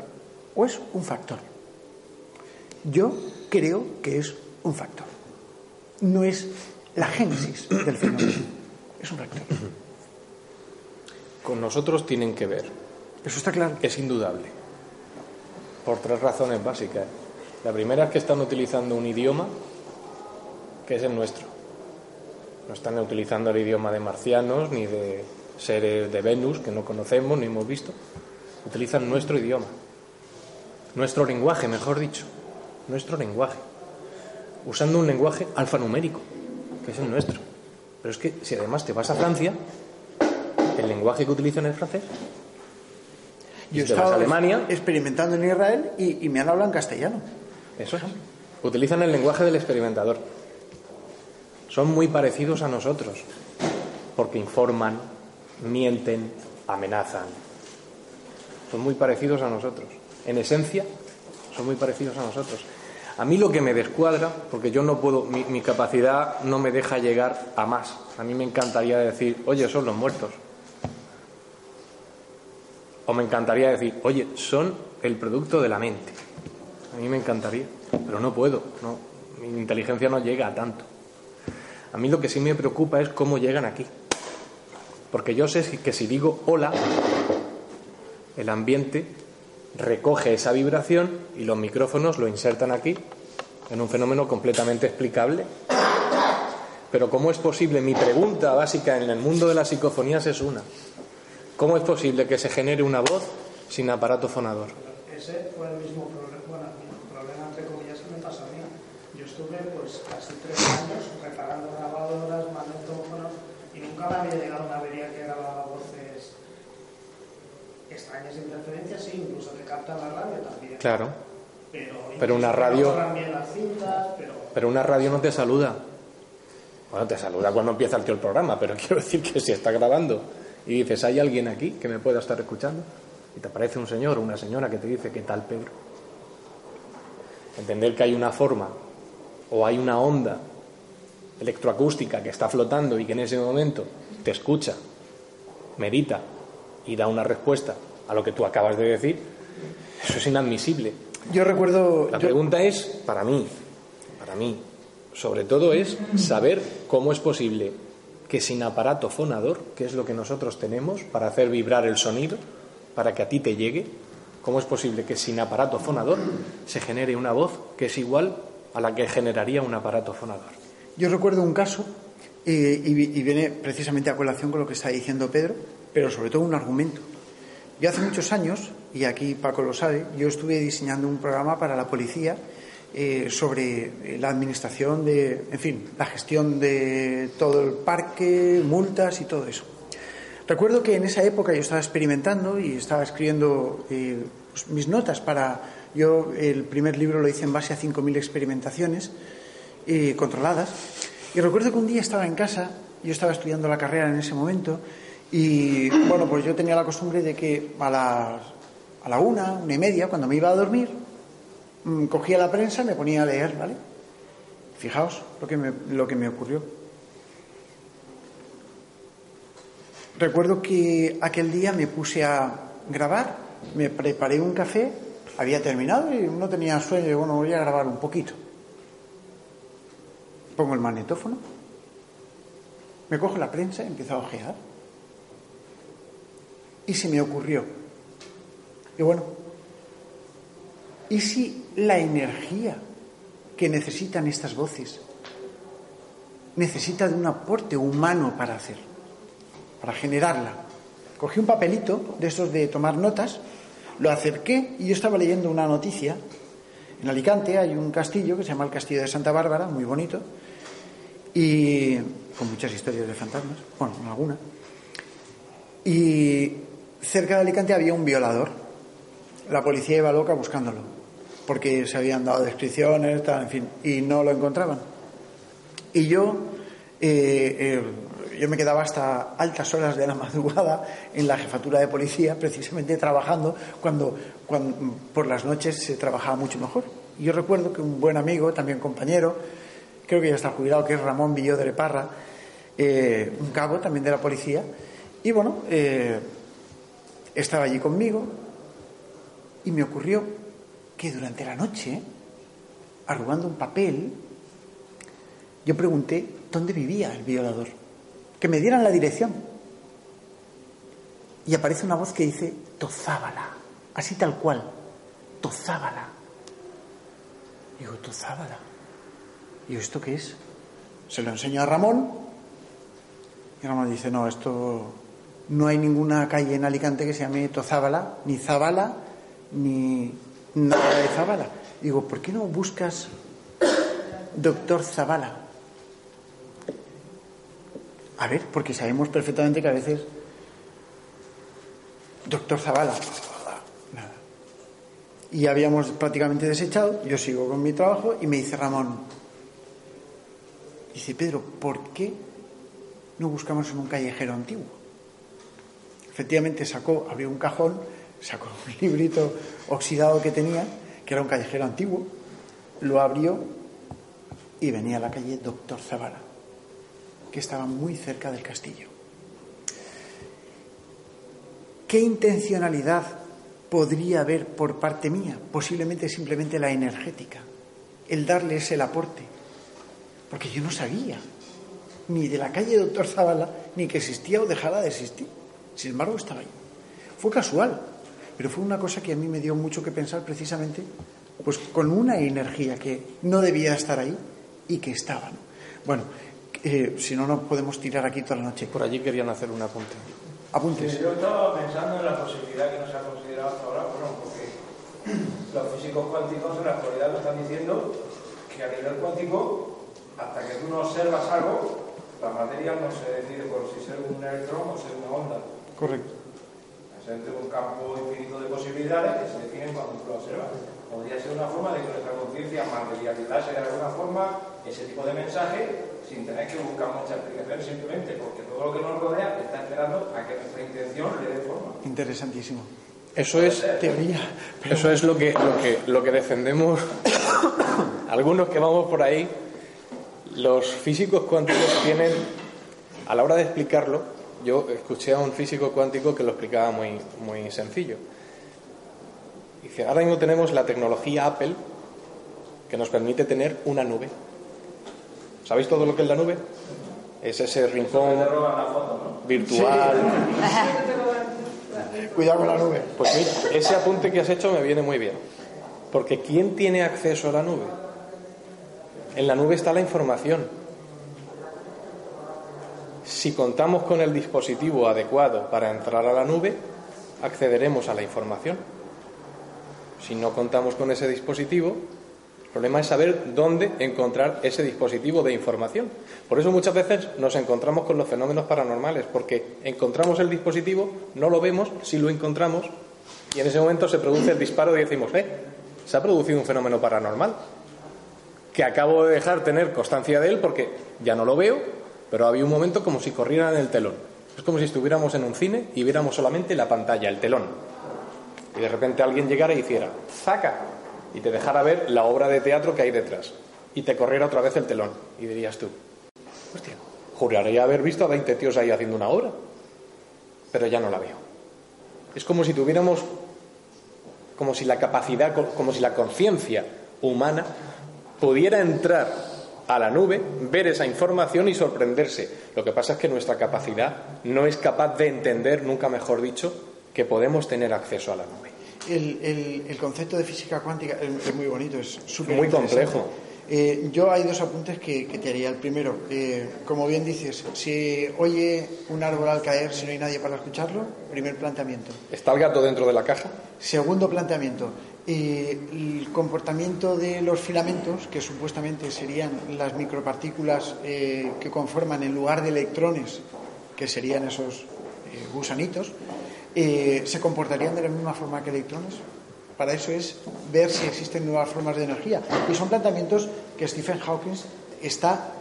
o es un factor? Yo creo que es un factor. No es la génesis del fenómeno, es un factor. Con nosotros tienen que ver. Eso está claro. Es indudable. Por tres razones básicas. La primera es que están utilizando un idioma que es el nuestro. No están utilizando el idioma de marcianos ni de seres de Venus que no conocemos ni hemos visto. Utilizan nuestro idioma. Nuestro lenguaje, mejor dicho. Nuestro lenguaje. Usando un lenguaje alfanumérico, que es el nuestro. Pero es que si además te vas a Francia, el lenguaje que utilizan es francés. Y Yo te vas a Alemania, experimentando en Israel y, y me han hablado en castellano. eso es. Utilizan el lenguaje del experimentador. Son muy parecidos a nosotros, porque informan, mienten, amenazan. Son muy parecidos a nosotros. En esencia, son muy parecidos a nosotros. A mí lo que me descuadra, porque yo no puedo, mi, capacidad no me deja llegar a más. A mí me encantaría decir, oye, son los muertos. O me encantaría decir, oye, son el producto de la mente. A mí me encantaría, pero no puedo. No, mi inteligencia no llega a tanto. A mí lo que sí me preocupa es cómo llegan aquí. Porque yo sé que si digo hola, el ambiente recoge esa vibración y los micrófonos lo insertan aquí en un fenómeno completamente explicable. Pero ¿cómo es posible? Mi pregunta básica en el mundo de las psicofonías es una. ¿Cómo es posible que se genere una voz sin aparato fonador? Ese fue el mismo problema, bueno, el problema entre comillas que me pasó a mí. Yo estuve pues casi tres años reparando grabadoras, magnetófonos y nunca me había llegado una avería que grababa voces extrañas interferencias, sí, incluso te capta la radio también. Claro. Pero, Pero una radio- las cintas, pero Pero una radio no te saluda. Bueno, te saluda cuando empieza el tío el programa, pero quiero decir que si está grabando y dices, ¿hay alguien aquí que me pueda estar escuchando? Y te aparece un señor o una señora que te dice, ¿qué tal, Pedro? Entender que hay una forma o hay una onda electroacústica que está flotando y que en ese momento te escucha, medita y da una respuesta a lo que tú acabas de decir, eso es inadmisible. Yo recuerdo. La yo- pregunta es, para mí, para mí, sobre todo es saber cómo es posible que sin aparato fonador, que es lo que nosotros tenemos para hacer vibrar el sonido, para que a ti te llegue, cómo es posible que sin aparato fonador se genere una voz que es igual a la que generaría un aparato fonador. Yo recuerdo un caso, eh, y, vi- y viene precisamente a colación con lo que está diciendo Pedro, pero sobre todo un argumento. Yo hace muchos años, y aquí Paco lo sabe, yo estuve diseñando un programa para la policía eh, sobre la administración de, en fin, la gestión de todo el parque, multas y todo eso. Recuerdo que en esa época yo estaba experimentando y estaba escribiendo eh, pues, mis notas para. Yo el primer libro lo hice en base a 5.000 experimentaciones eh, controladas. Y recuerdo que un día estaba en casa, yo estaba estudiando la carrera en ese momento, y bueno, pues yo tenía la costumbre de que a las a la una, una y media, cuando me iba a dormir, mm, cogía la prensa y me ponía a leer, ¿vale? Fijaos lo que me, lo que me ocurrió. Recuerdo que aquel día me puse a grabar, me preparé un café, había terminado y no tenía sueño, bueno, voy a grabar un poquito. Pongo el magnetófono, me cojo la prensa y empiezo a ojear. Y se me ocurrió, y bueno, ¿y si la energía que necesitan estas voces necesita de un aporte humano para hacer? para generarla. Cogí un papelito de estos de tomar notas, Lo acerqué y yo estaba leyendo una noticia. En Alicante hay un castillo que se llama el Castillo de Santa Bárbara, muy bonito, y con muchas historias de fantasmas, bueno, alguna. Y cerca de Alicante había un violador. La policía iba loca buscándolo, porque se habían dado descripciones, tal, en fin, y no lo encontraban. Y yo, eh, eh, yo me quedaba hasta altas horas de la madrugada en la jefatura de policía, precisamente trabajando, cuando, cuando por las noches se trabajaba mucho mejor. Y yo recuerdo que un buen amigo, también compañero, creo que ya está jubilado, que es Ramón Villó de Parra, eh, un cabo también de la policía, y bueno, eh, estaba allí conmigo y me ocurrió que durante la noche, arrugando un papel, yo pregunté dónde vivía el violador, que me dieran la dirección. Y aparece una voz que dice Tozábala, así tal cual, Tozábala. Digo, Tozábala. Digo, ¿esto qué es? Se lo enseño a Ramón y Ramón dice, no, esto no hay ninguna calle en Alicante que se llame Tozábala, ni Zabala, ni nada de Zabala. Digo, ¿por qué no buscas doctor Zabala? A ver, porque sabemos perfectamente que a veces doctor Zabala, nada. Y habíamos prácticamente desechado, yo sigo con mi trabajo y me dice Ramón, dice Pedro, ¿por qué no buscamos en un callejero antiguo? Efectivamente sacó, abrió un cajón, sacó un librito oxidado que tenía, que era un callejero antiguo, lo abrió y venía a la calle Doctor Zavala, que estaba muy cerca del castillo. ¿Qué intencionalidad podría haber por parte mía? Posiblemente simplemente la energética, el darles el aporte, porque yo no sabía ni de la calle Doctor Zavala ni que existía o dejara de existir. Sin embargo, estaba ahí. Fue casual, pero fue una cosa que a mí me dio mucho que pensar precisamente pues con una energía que no debía estar ahí y que estaba. ¿no? Bueno, eh, si no, no podemos tirar aquí toda la noche. Por allí querían hacer un apunte. Apuntes. Yo estaba pensando en la posibilidad que no se ha considerado hasta ahora, bueno, porque los físicos cuánticos en la actualidad lo están diciendo que a nivel cuántico, hasta que tú no observas algo, la materia no se decide por si ser un electrón o ser una onda. Correcto. Es entre un campo infinito de posibilidades que se definen cuando tú lo observas. Podría ser una forma de que nuestra conciencia materializase de alguna forma ese tipo de mensaje sin tener que buscar mucha explicación, simplemente porque todo lo que nos rodea está esperando a que nuestra intención le dé forma. Interesantísimo. Eso es, Teoría. pero- eso es lo que, lo que, lo que defendemos algunos que vamos por ahí. Los físicos cuánticos tienen, a la hora de explicarlo, yo escuché a un físico cuántico que lo explicaba muy, muy sencillo. Dice, ahora mismo tenemos la tecnología Apple que nos permite tener una nube. ¿Sabéis todo lo que es la nube? Es ese rincón virtual. Cuidado con la nube. Pues mira, ese apunte que has hecho me viene muy bien. Porque ¿quién tiene acceso a la nube? En la nube está la información. Si contamos con el dispositivo adecuado para entrar a la nube, accederemos a la información. Si no contamos con ese dispositivo, el problema es saber dónde encontrar ese dispositivo de información. Por eso muchas veces nos encontramos con los fenómenos paranormales, porque encontramos el dispositivo, no lo vemos, si lo encontramos, y en ese momento se produce el disparo y decimos, eh, se ha producido un fenómeno paranormal, que acabo de dejar tener constancia de él porque ya no lo veo, pero había un momento como si corrieran el telón. Es como si estuviéramos en un cine y viéramos solamente la pantalla, el telón. Y de repente alguien llegara y hiciera, ¡zaca! Y te dejara ver la obra de teatro que hay detrás. Y te corriera otra vez el telón. Y dirías tú, hostia, juraría haber visto a 20 tíos ahí haciendo una obra. Pero ya no la veo. Es como si tuviéramos, como si la capacidad, como si la conciencia humana pudiera entrar a la nube, ver esa información y sorprenderse. Lo que pasa es que nuestra capacidad no es capaz de entender, nunca mejor dicho, que podemos tener acceso a la nube. El, el- el concepto de física cuántica es, es muy bonito, es súper Muy complejo. Eh, yo hay dos apuntes que, que te haría. El primero, eh, como bien dices, si oye un árbol al caer, si no hay nadie para escucharlo, primer planteamiento. ¿Está el gato dentro de la caja? Segundo planteamiento, eh, el comportamiento de los filamentos, que supuestamente serían las micropartículas eh, que conforman en lugar de electrones, que serían esos eh, gusanitos, ¿se comportarían de la misma forma que electrones? Para eso es ver si existen nuevas formas de energía. Y son planteamientos que Stephen Hawking está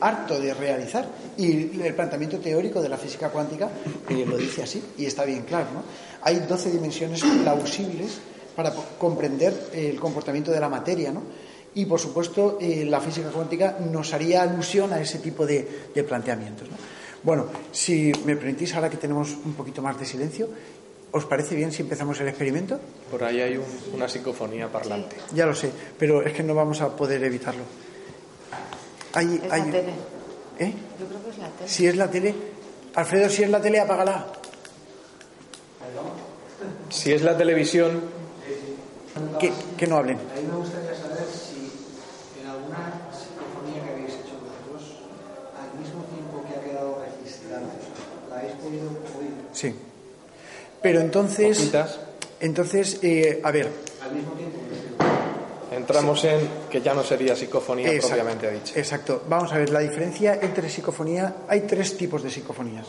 harto de realizar. Y el planteamiento teórico de la física cuántica eh, lo dice así, y está bien claro. ¿no? Hay 12 dimensiones plausibles para comprender el comportamiento de la materia. ¿no? Y, por supuesto, eh, la física cuántica nos haría alusión a ese tipo de, de planteamientos. ¿no? Bueno, si me permitís, ahora que tenemos un poquito más de silencio, ¿os parece bien si empezamos el experimento? Por ahí hay un- una psicofonía parlante. Ya lo sé, pero es que no vamos a poder evitarlo. Hay, Es hay- la tele. ¿Eh? Yo creo que es la tele. Si es la tele, Alfredo, si es la tele, apágala. Si es la televisión, Que, que no hablen. A mí me gustaría saber si en alguna psicofonía que habéis hecho vosotros, al mismo tiempo que ha quedado registrada, la habéis podido oír. Sí. Pero entonces, entonces, eh, a ver, Al mismo tiempo, entramos en que ya no sería psicofonía Exacto, propiamente dicha. Exacto. Vamos a ver, la diferencia entre psicofonía, hay tres tipos de psicofonías.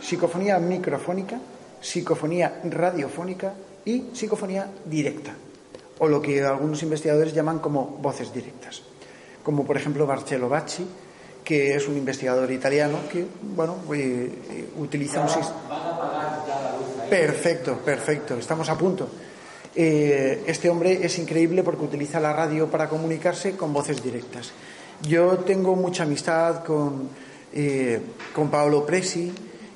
Psicofonía microfónica, psicofonía radiofónica y psicofonía directa, o lo que algunos investigadores llaman como voces directas. Como por ejemplo Marcello Bacci, que es un investigador italiano que, bueno, eh, eh, utiliza un sistema... Perfecto, perfecto, estamos a punto. Eh, este hombre es increíble porque utiliza la radio para comunicarse con voces directas. Yo tengo mucha amistad con, eh, con Paolo Presi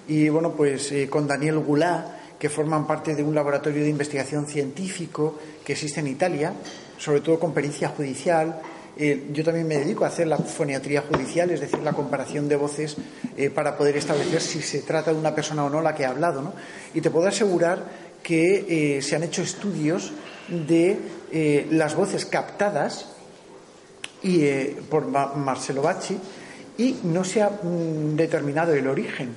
y bueno, pues con Daniel Goulart, que forman parte de un laboratorio de investigación científico que existe en Italia, sobre todo con pericia judicial. Eh, yo también me dedico a hacer la foniatría judicial, es decir, la comparación de voces eh, para poder establecer si se trata de una persona o no la que ha hablado. ¿no? Y te puedo asegurar que eh, se han hecho estudios de las voces captadas y, por Ma- Marcelo Bacci y no se ha mm, determinado el origen.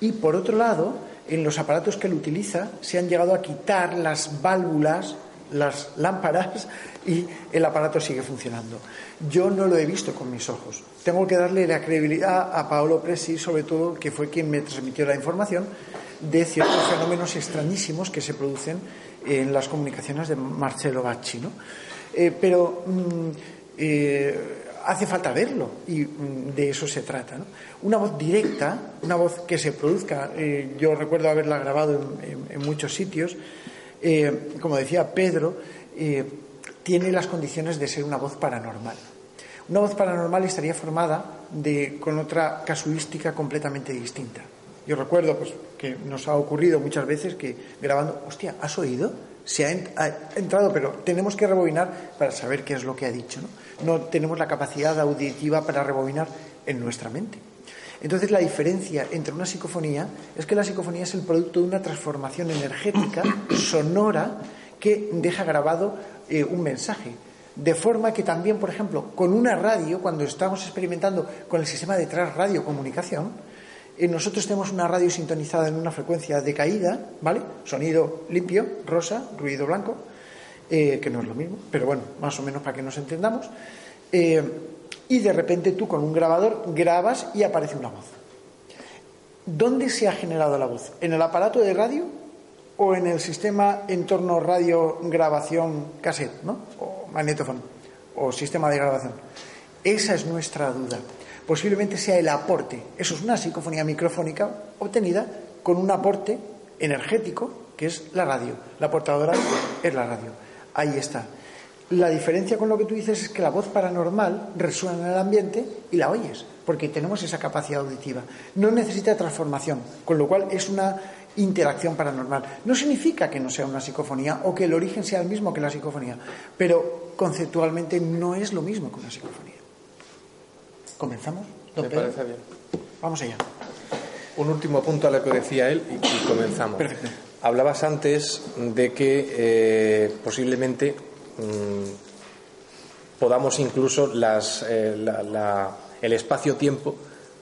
Y por otro lado, en los aparatos que él utiliza se han llegado a quitar las válvulas, las lámparas y el aparato sigue funcionando. Yo no lo he visto con mis ojos. Tengo que darle la credibilidad a Paolo Presi, sobre todo, que fue quien me transmitió la información de ciertos fenómenos extrañísimos que se producen en las comunicaciones de Marcelo Bacci. ¿no? Eh, pero mm, eh, hace falta verlo y mm, de eso se trata. Una voz directa, una voz que se produzca, eh, yo recuerdo haberla grabado en muchos sitios, eh, como decía Pedro, eh, tiene las condiciones de ser una voz paranormal. Una voz paranormal estaría formada de, con otra casuística completamente distinta. Yo recuerdo pues, que nos ha ocurrido muchas veces que grabando, hostia, ¿has oído? Se ha, ha entrado, pero tenemos que rebobinar para saber qué es lo que ha dicho. ¿no? no tenemos la capacidad auditiva para rebobinar en nuestra mente. Entonces la diferencia entre una psicofonía es que la psicofonía es el producto de una transformación energética sonora que deja grabado eh, un mensaje. De forma que también, por ejemplo, con una radio, cuando estamos experimentando con el sistema de radiocomunicación, eh, nosotros tenemos una radio sintonizada en una frecuencia de caída, ¿vale? Sonido limpio, rosa, ruido blanco, eh, que no es lo mismo, pero bueno, más o menos para que nos entendamos. Eh, y de repente tú con un grabador grabas y aparece una voz. ¿Dónde se ha generado la voz? ¿En el aparato de radio o en el sistema entorno radio grabación cassette, ¿no? O magnetófono o sistema de grabación. Esa es nuestra duda. Posiblemente sea el aporte. Eso es una psicofonía microfónica obtenida con un aporte energético que es la radio. La portadora es la radio. Ahí está. La diferencia con lo que tú dices es que la voz paranormal resuena en el ambiente y la oyes, porque tenemos esa capacidad auditiva. No necesita transformación, con lo cual es una interacción paranormal. No significa que no sea una psicofonía o que el origen sea el mismo que la psicofonía, pero conceptualmente no es lo mismo que una psicofonía. ¿Comenzamos? Me parece bien. Vamos allá. Un último punto a lo que decía él y, y comenzamos. Perfecto. Hablabas antes de que eh, posiblemente podamos incluso las, eh, el espacio-tiempo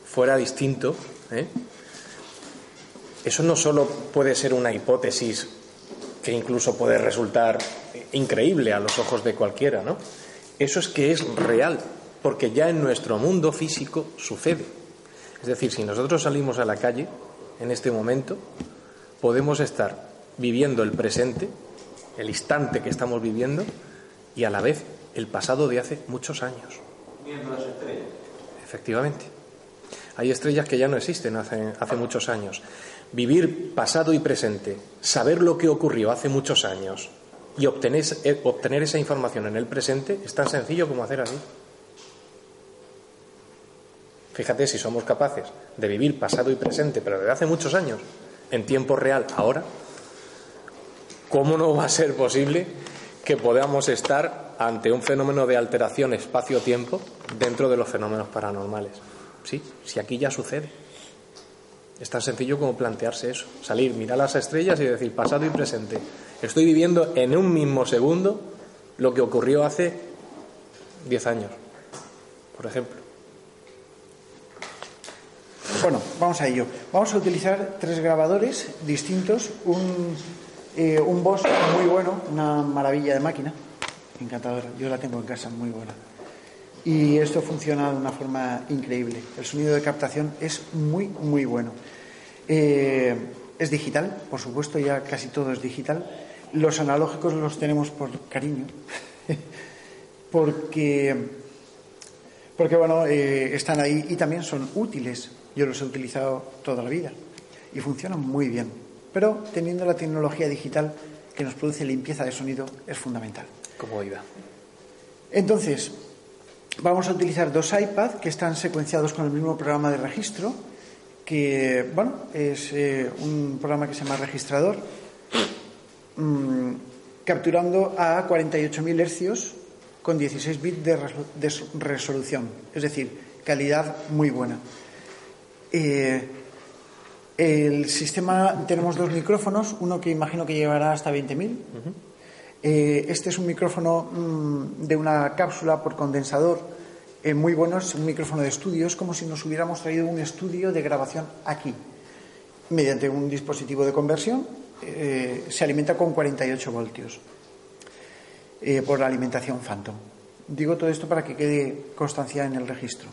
fuera distinto. ¿eh? Eso no solo puede ser una hipótesis que incluso puede resultar increíble a los ojos de cualquiera, ¿no? Eso es que es real, porque ya en nuestro mundo físico sucede. Es decir, si nosotros salimos a la calle en este momento, podemos estar viviendo el presente, el instante que estamos viviendo, y a la vez el pasado de hace muchos años. Viendo las estrellas. Efectivamente. Hay estrellas que ya no existen hace, hace muchos años. Vivir pasado y presente, saber lo que ocurrió hace muchos años y obtener, eh, obtener esa información en el presente es tan sencillo como hacer así. Fíjate si somos capaces de vivir pasado y presente, pero desde hace muchos años, en tiempo real, ahora, ¿cómo no va a ser posible que podamos estar ante un fenómeno de alteración espacio-tiempo dentro de los fenómenos paranormales? Sí, si aquí ya sucede. Es tan sencillo como plantearse eso, salir, mirar las estrellas y decir pasado y presente. Estoy viviendo en un mismo segundo lo que ocurrió hace 10 años, por ejemplo. Bueno, vamos a ello. Vamos a utilizar tres grabadores distintos. Un, eh, un Bosch muy bueno, una maravilla de máquina, encantadora. Yo la tengo en casa, muy buena. Y esto funciona de una forma increíble. El sonido de captación es muy, muy bueno. Eh, es digital, por supuesto, ya casi todo es digital. Los analógicos los tenemos por cariño, porque porque bueno, eh, están ahí y también son útiles. Yo los he utilizado toda la vida y funcionan muy bien. Pero teniendo la tecnología digital que nos produce limpieza de sonido es fundamental. Comodidad. Entonces, vamos a utilizar dos iPad que están secuenciados con el mismo programa de registro, que bueno, es eh, un programa que se llama registrador, mm, capturando a 48.000 hercios con 16 bits de, resolución, es decir, calidad muy buena. Eh, el sistema, tenemos dos micrófonos, uno que imagino que llevará hasta 20.000. Eh, este es un micrófono mm, de una cápsula por condensador eh, muy bueno, es un micrófono de estudio, es como si nos hubiéramos traído un estudio de grabación aquí. Mediante un dispositivo de conversión eh, se alimenta con 48 voltios eh, por la alimentación Phantom. Digo todo esto para que quede constancia en el registro.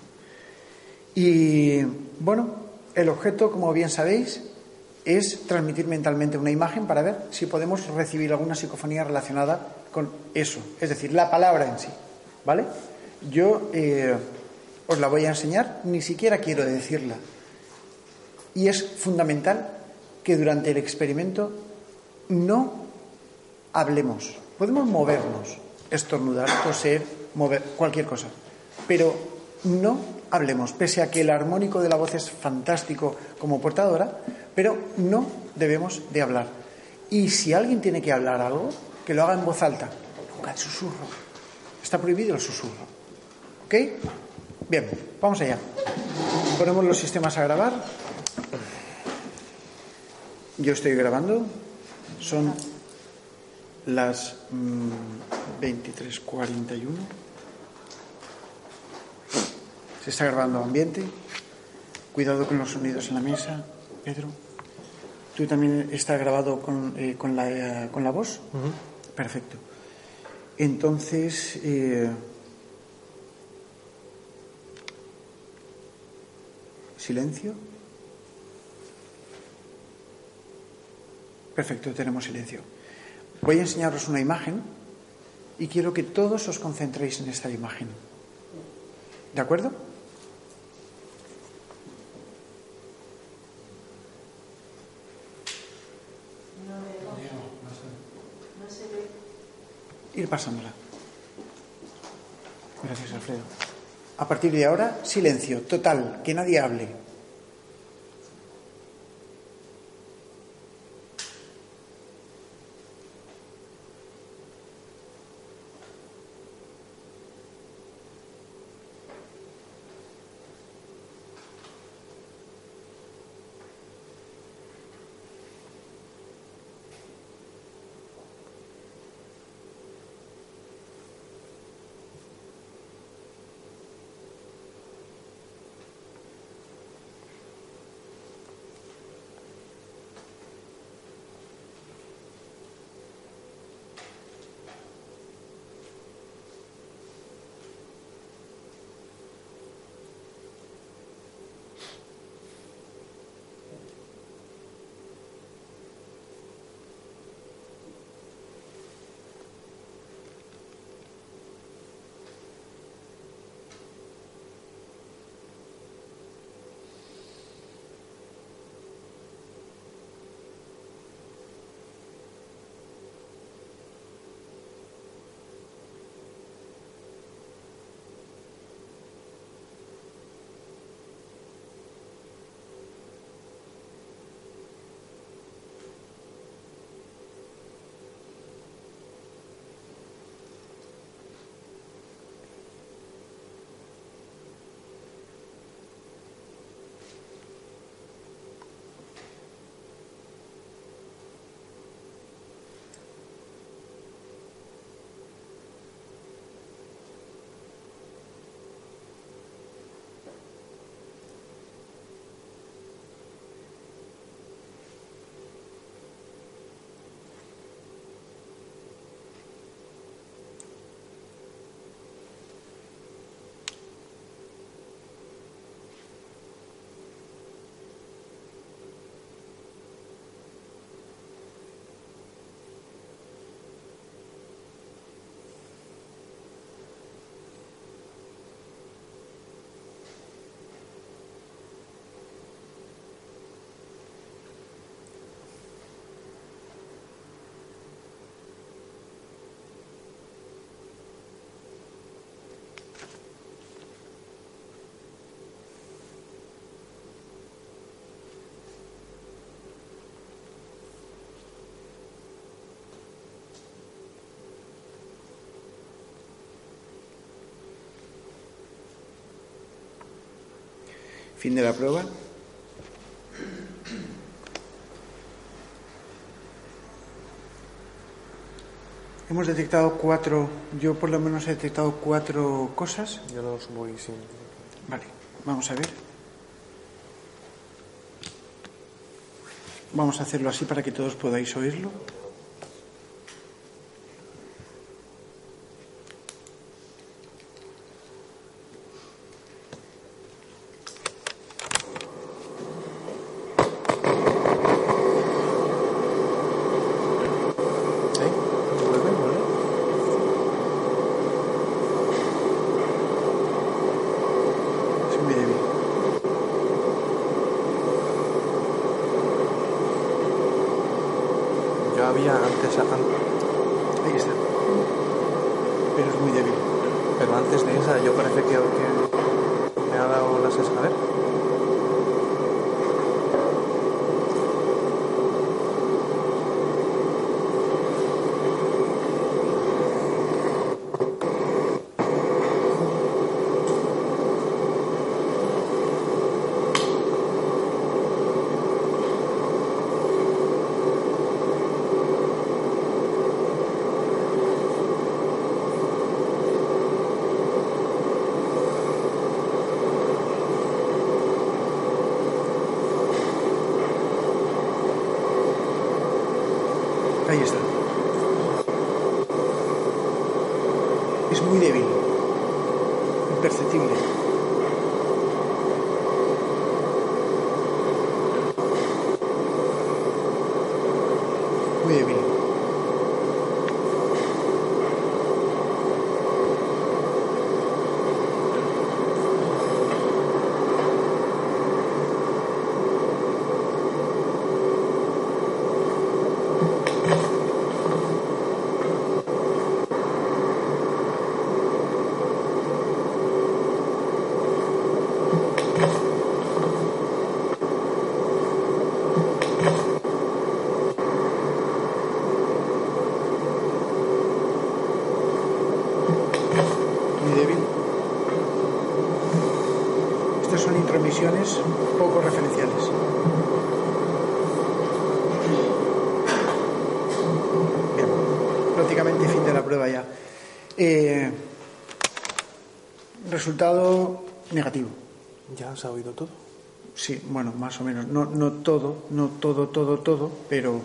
Y bueno, el objeto, como bien sabéis, es transmitir mentalmente una imagen para ver si podemos recibir alguna psicofonía relacionada con eso, es decir, la palabra en sí. ¿Vale? Yo eh, os la voy a enseñar, ni siquiera quiero decirla. Y es fundamental que durante el experimento no hablemos. Podemos movernos, estornudar, toser, mover cualquier cosa, pero no hablemos, pese a que el armónico de la voz es fantástico como portadora, pero no debemos de hablar. Y si alguien tiene que hablar algo, que lo haga en voz alta, nunca en susurro. Está prohibido el susurro. ¿Ok? Bien, vamos allá. Ponemos los sistemas a grabar. Yo estoy grabando. Son las mm, 23.41. Se está grabando ambiente. Cuidado con los sonidos en la mesa, Pedro. ¿Tú también está grabado con, eh, con, la, eh, con la voz? Perfecto. Entonces, eh, silencio. Perfecto, tenemos silencio. Voy a enseñaros una imagen y quiero que todos os concentréis en esta imagen. ¿De acuerdo? Pasándola. Gracias, Alfredo. A partir de ahora, silencio, total, que nadie hable. Fin de la prueba. Hemos detectado cuatro, yo por lo menos he detectado cuatro cosas. Yo los voy sin. Vale, vamos a ver. Vamos a hacerlo así para que todos podáis oírlo. Eh, resultado negativo. ¿Ya se ha oído todo? Sí, bueno, más o menos. No, no todo, no todo, todo, todo, pero.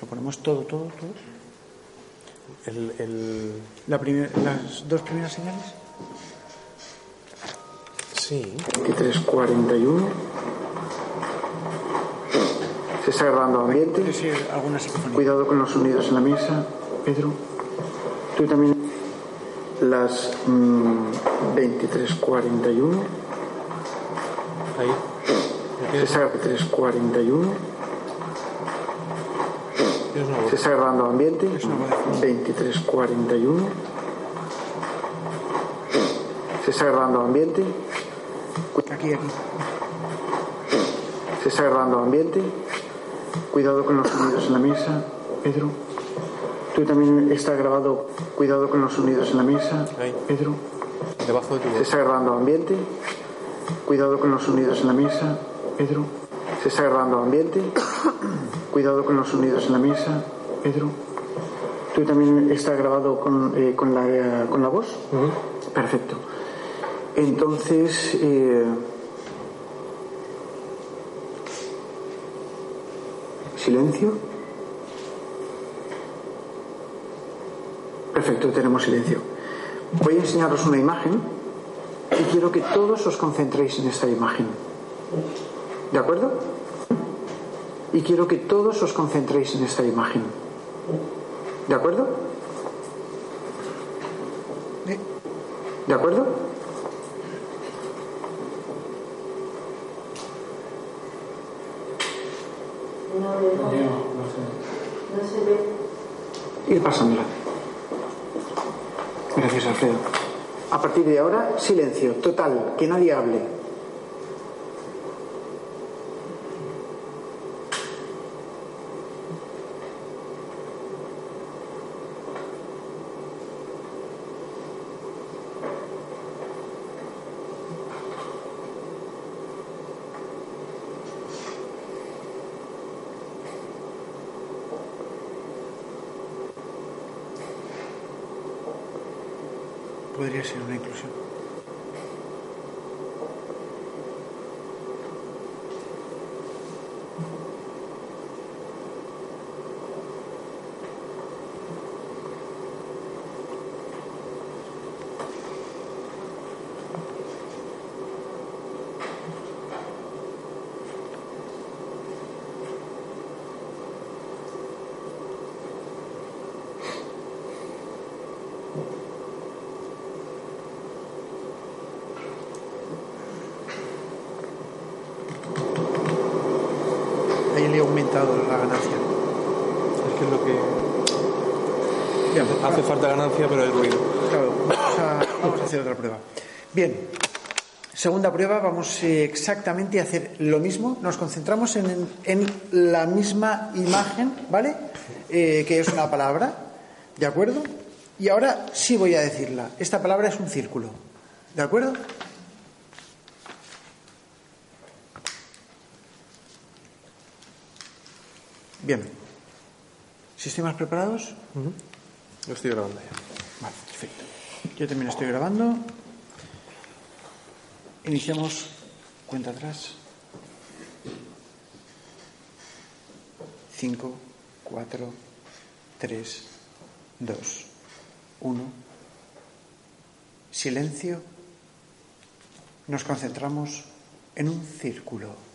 ¿Lo ponemos todo, todo, todo? El, el... La primer- las dos primeras señales. Sí. 2341. Se está grabando ambiente. alguna psicofonía. Cuidado con los sonidos en la mesa, Pedro. Tú también. Las mm, 2341. Ahí. Se está 2341. Se está grabando ambiente. 2341. Se está grabando ambiente. Aquí, aquí. Se está grabando ambiente. Cuidado con los sonidos en la mesa, Pedro. Tú también está grabado. Cuidado con los sonidos en la mesa, Pedro. Debajo de tu Se está grabando ambiente. Cuidado con los sonidos en la mesa, Pedro. Se está grabando ambiente. Cuidado con los sonidos en la mesa, Pedro. ¿Tú también está grabado con, eh, con, la, eh, con la voz? Perfecto. Entonces, eh, silencio. Perfecto, tenemos silencio. Voy a enseñaros una imagen y quiero que todos os concentréis en esta imagen. ¿De acuerdo? Y quiero que todos os concentréis en esta imagen. ¿De acuerdo? ¿De acuerdo? Ir pasándola. Gracias, Alfredo. A partir de ahora, silencio, total, que nadie hable. podría ser una inclusión. Ahí le he aumentado la ganancia. Es que es lo que. Bien, Hace falta ganancia, pero hay ruido. Claro, vamos a, vamos a hacer otra prueba. Bien, segunda prueba, vamos eh, exactamente a hacer lo mismo. Nos concentramos en, en la misma imagen, ¿vale? Eh, que es una palabra, ¿de acuerdo? Y ahora sí voy a decirla. Esta palabra es un círculo, ¿de acuerdo? Bien. ¿Sistemas preparados? Lo estoy grabando ya. Vale, perfecto. Yo también estoy grabando. Iniciamos cuenta atrás. 5, 4, 3, 2, 1. Silencio. Nos concentramos en un círculo.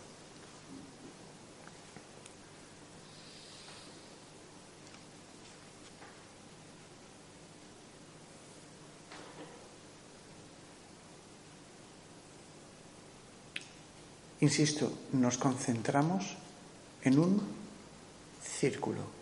Insisto, nos concentramos en un círculo.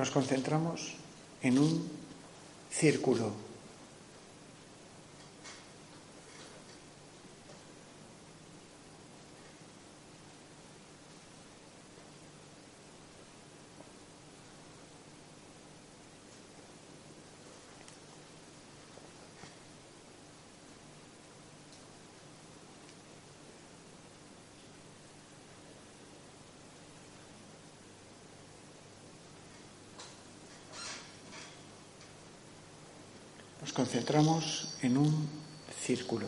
Nos concentramos en un círculo. Nos concentramos en un círculo.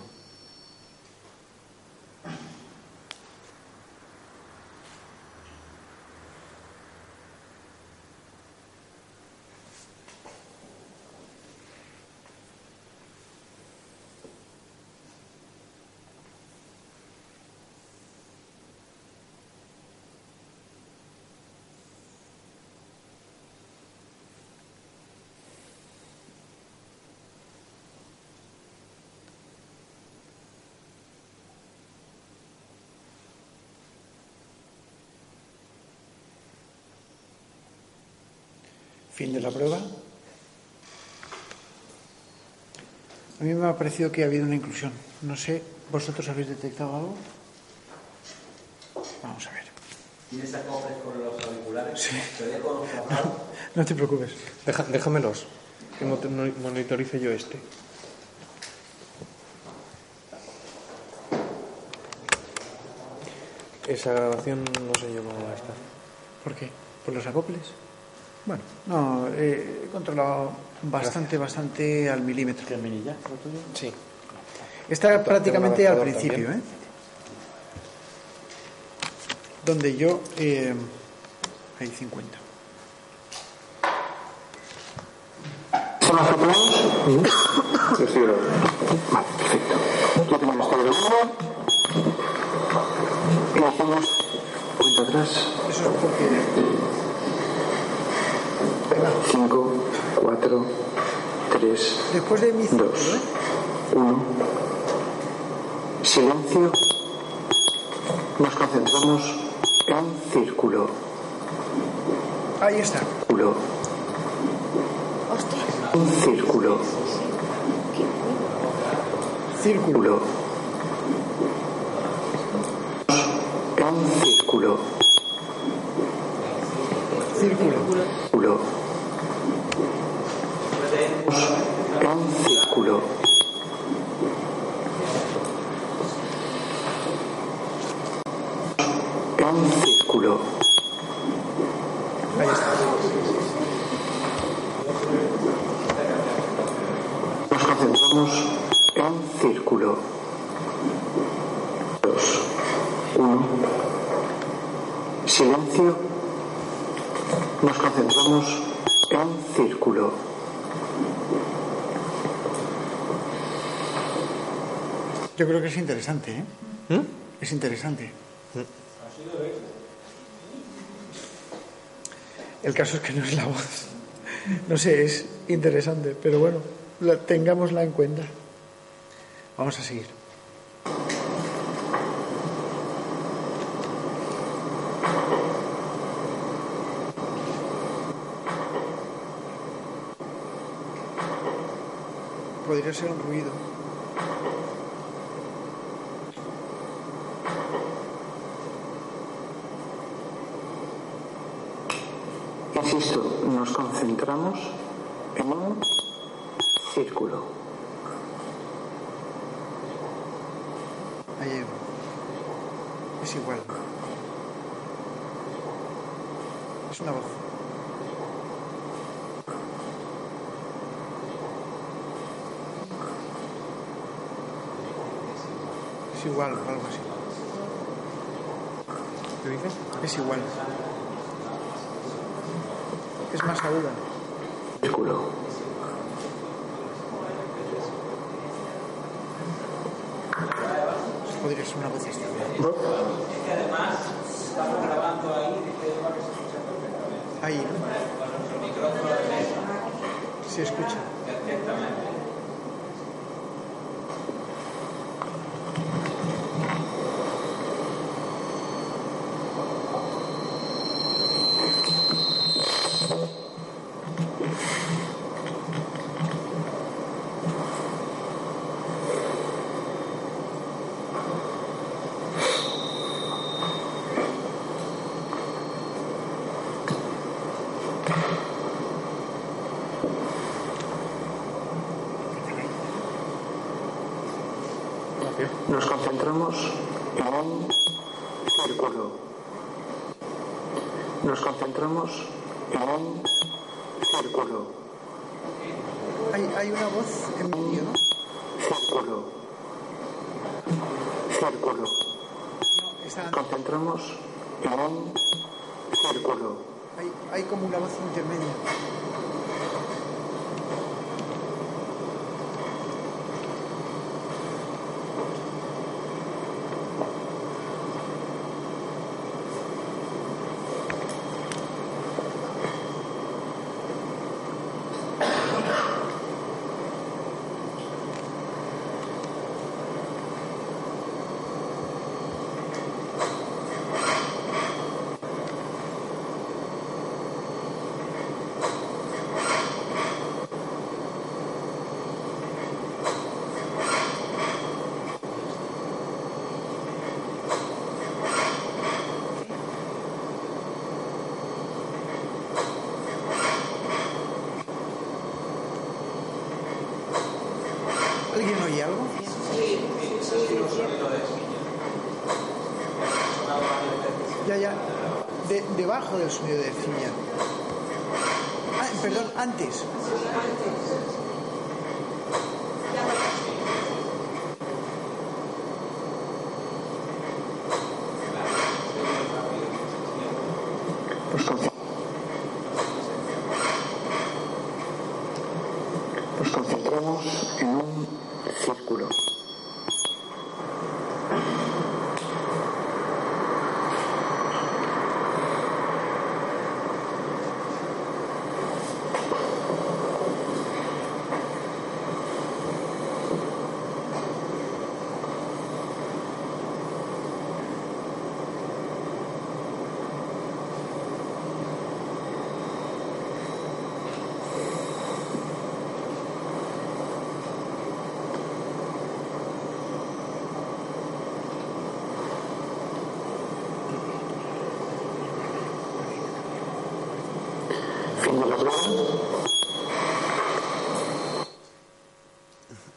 Fin de la prueba. A mí me ha parecido que ha habido una inclusión. No sé, ¿vosotros habéis detectado algo? Vamos a ver. ¿Tienes acoples con los auriculares? Sí. Te cerrados. No te preocupes. Deja- déjamelos. Que mo- monitorice yo este. Esa grabación no sé yo cómo va a estar. ¿Por qué? ¿Por los acoples? Bueno, no, eh, he controlado bastante, bastante al milímetro. ¿Qué minilla? Sí. Está Tengo prácticamente al principio, ¿eh? también. Donde yo... Eh, hay 50. ¿Son los aplausos? Lo estoy grabando. Vale, perfecto. Ya tenemos todo grabado. Y hacemos cuenta atrás. Eso es porque... 5, 4, 3, Después de mi 2, 1. Silencio. Nos concentramos en círculo. Ahí está. Círculo. Un círculo. Círculo. En círculo. Círculo. Círculo. En círculo. En círculo. Ahí está. Nos concentramos en círculo. Dos. Uno. Silencio. Nos concentramos en círculo. Yo creo que es interesante, ¿eh? Es interesante. El caso es que no es la voz. No sé, es interesante, pero bueno, la, tengámosla en cuenta. Vamos a seguir. Podría ser un ruido. Insisto, nos concentramos en un círculo. Ahí. Es igual. Es una voz. Es igual, algo así. ¿Qué dices? Es igual. Es más aguda. Círculo. Podría ser una voz que además estamos grabando ahí de que que se escucha perfectamente. Ahí, ¿no? Con nuestro micrófono de mesa. Se escucha. Perfectamente. Nos concentramos en un círculo. Nos concentramos en un círculo. Hay, hay una voz en medio, ¿no? Círculo. Círculo. Nos concentramos en un círculo. hay, hay como una voz intermedia. ¿Alguien oye algo? Ya, ya. De- debajo del sonido de ciña. Ah, perdón, antes.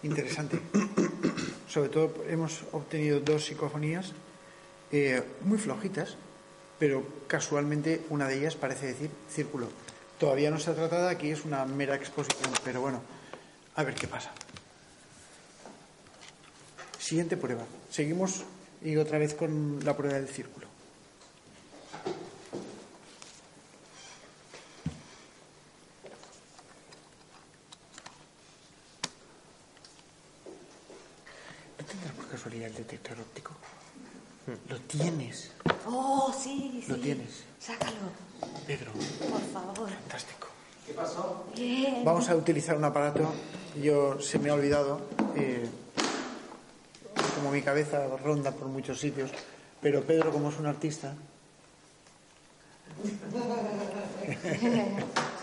Interesante. Sobre todo hemos obtenido dos psicofonías eh, muy flojitas, pero casualmente una de ellas parece decir círculo. Todavía no se ha tratado, aquí es una mera exposición, pero bueno, a ver qué pasa. Siguiente prueba. Seguimos y otra vez con la prueba del círculo. ¿No tendrás por casualidad el detector óptico? Lo tienes. Oh, sí, sí. Lo tienes. Sácalo, Pedro, por favor. fantástico. ¿Qué pasó? Bien. Vamos a utilizar un aparato. Yo se me ha olvidado. eh, como mi cabeza ronda por muchos sitios. Pero Pedro, como es un artista,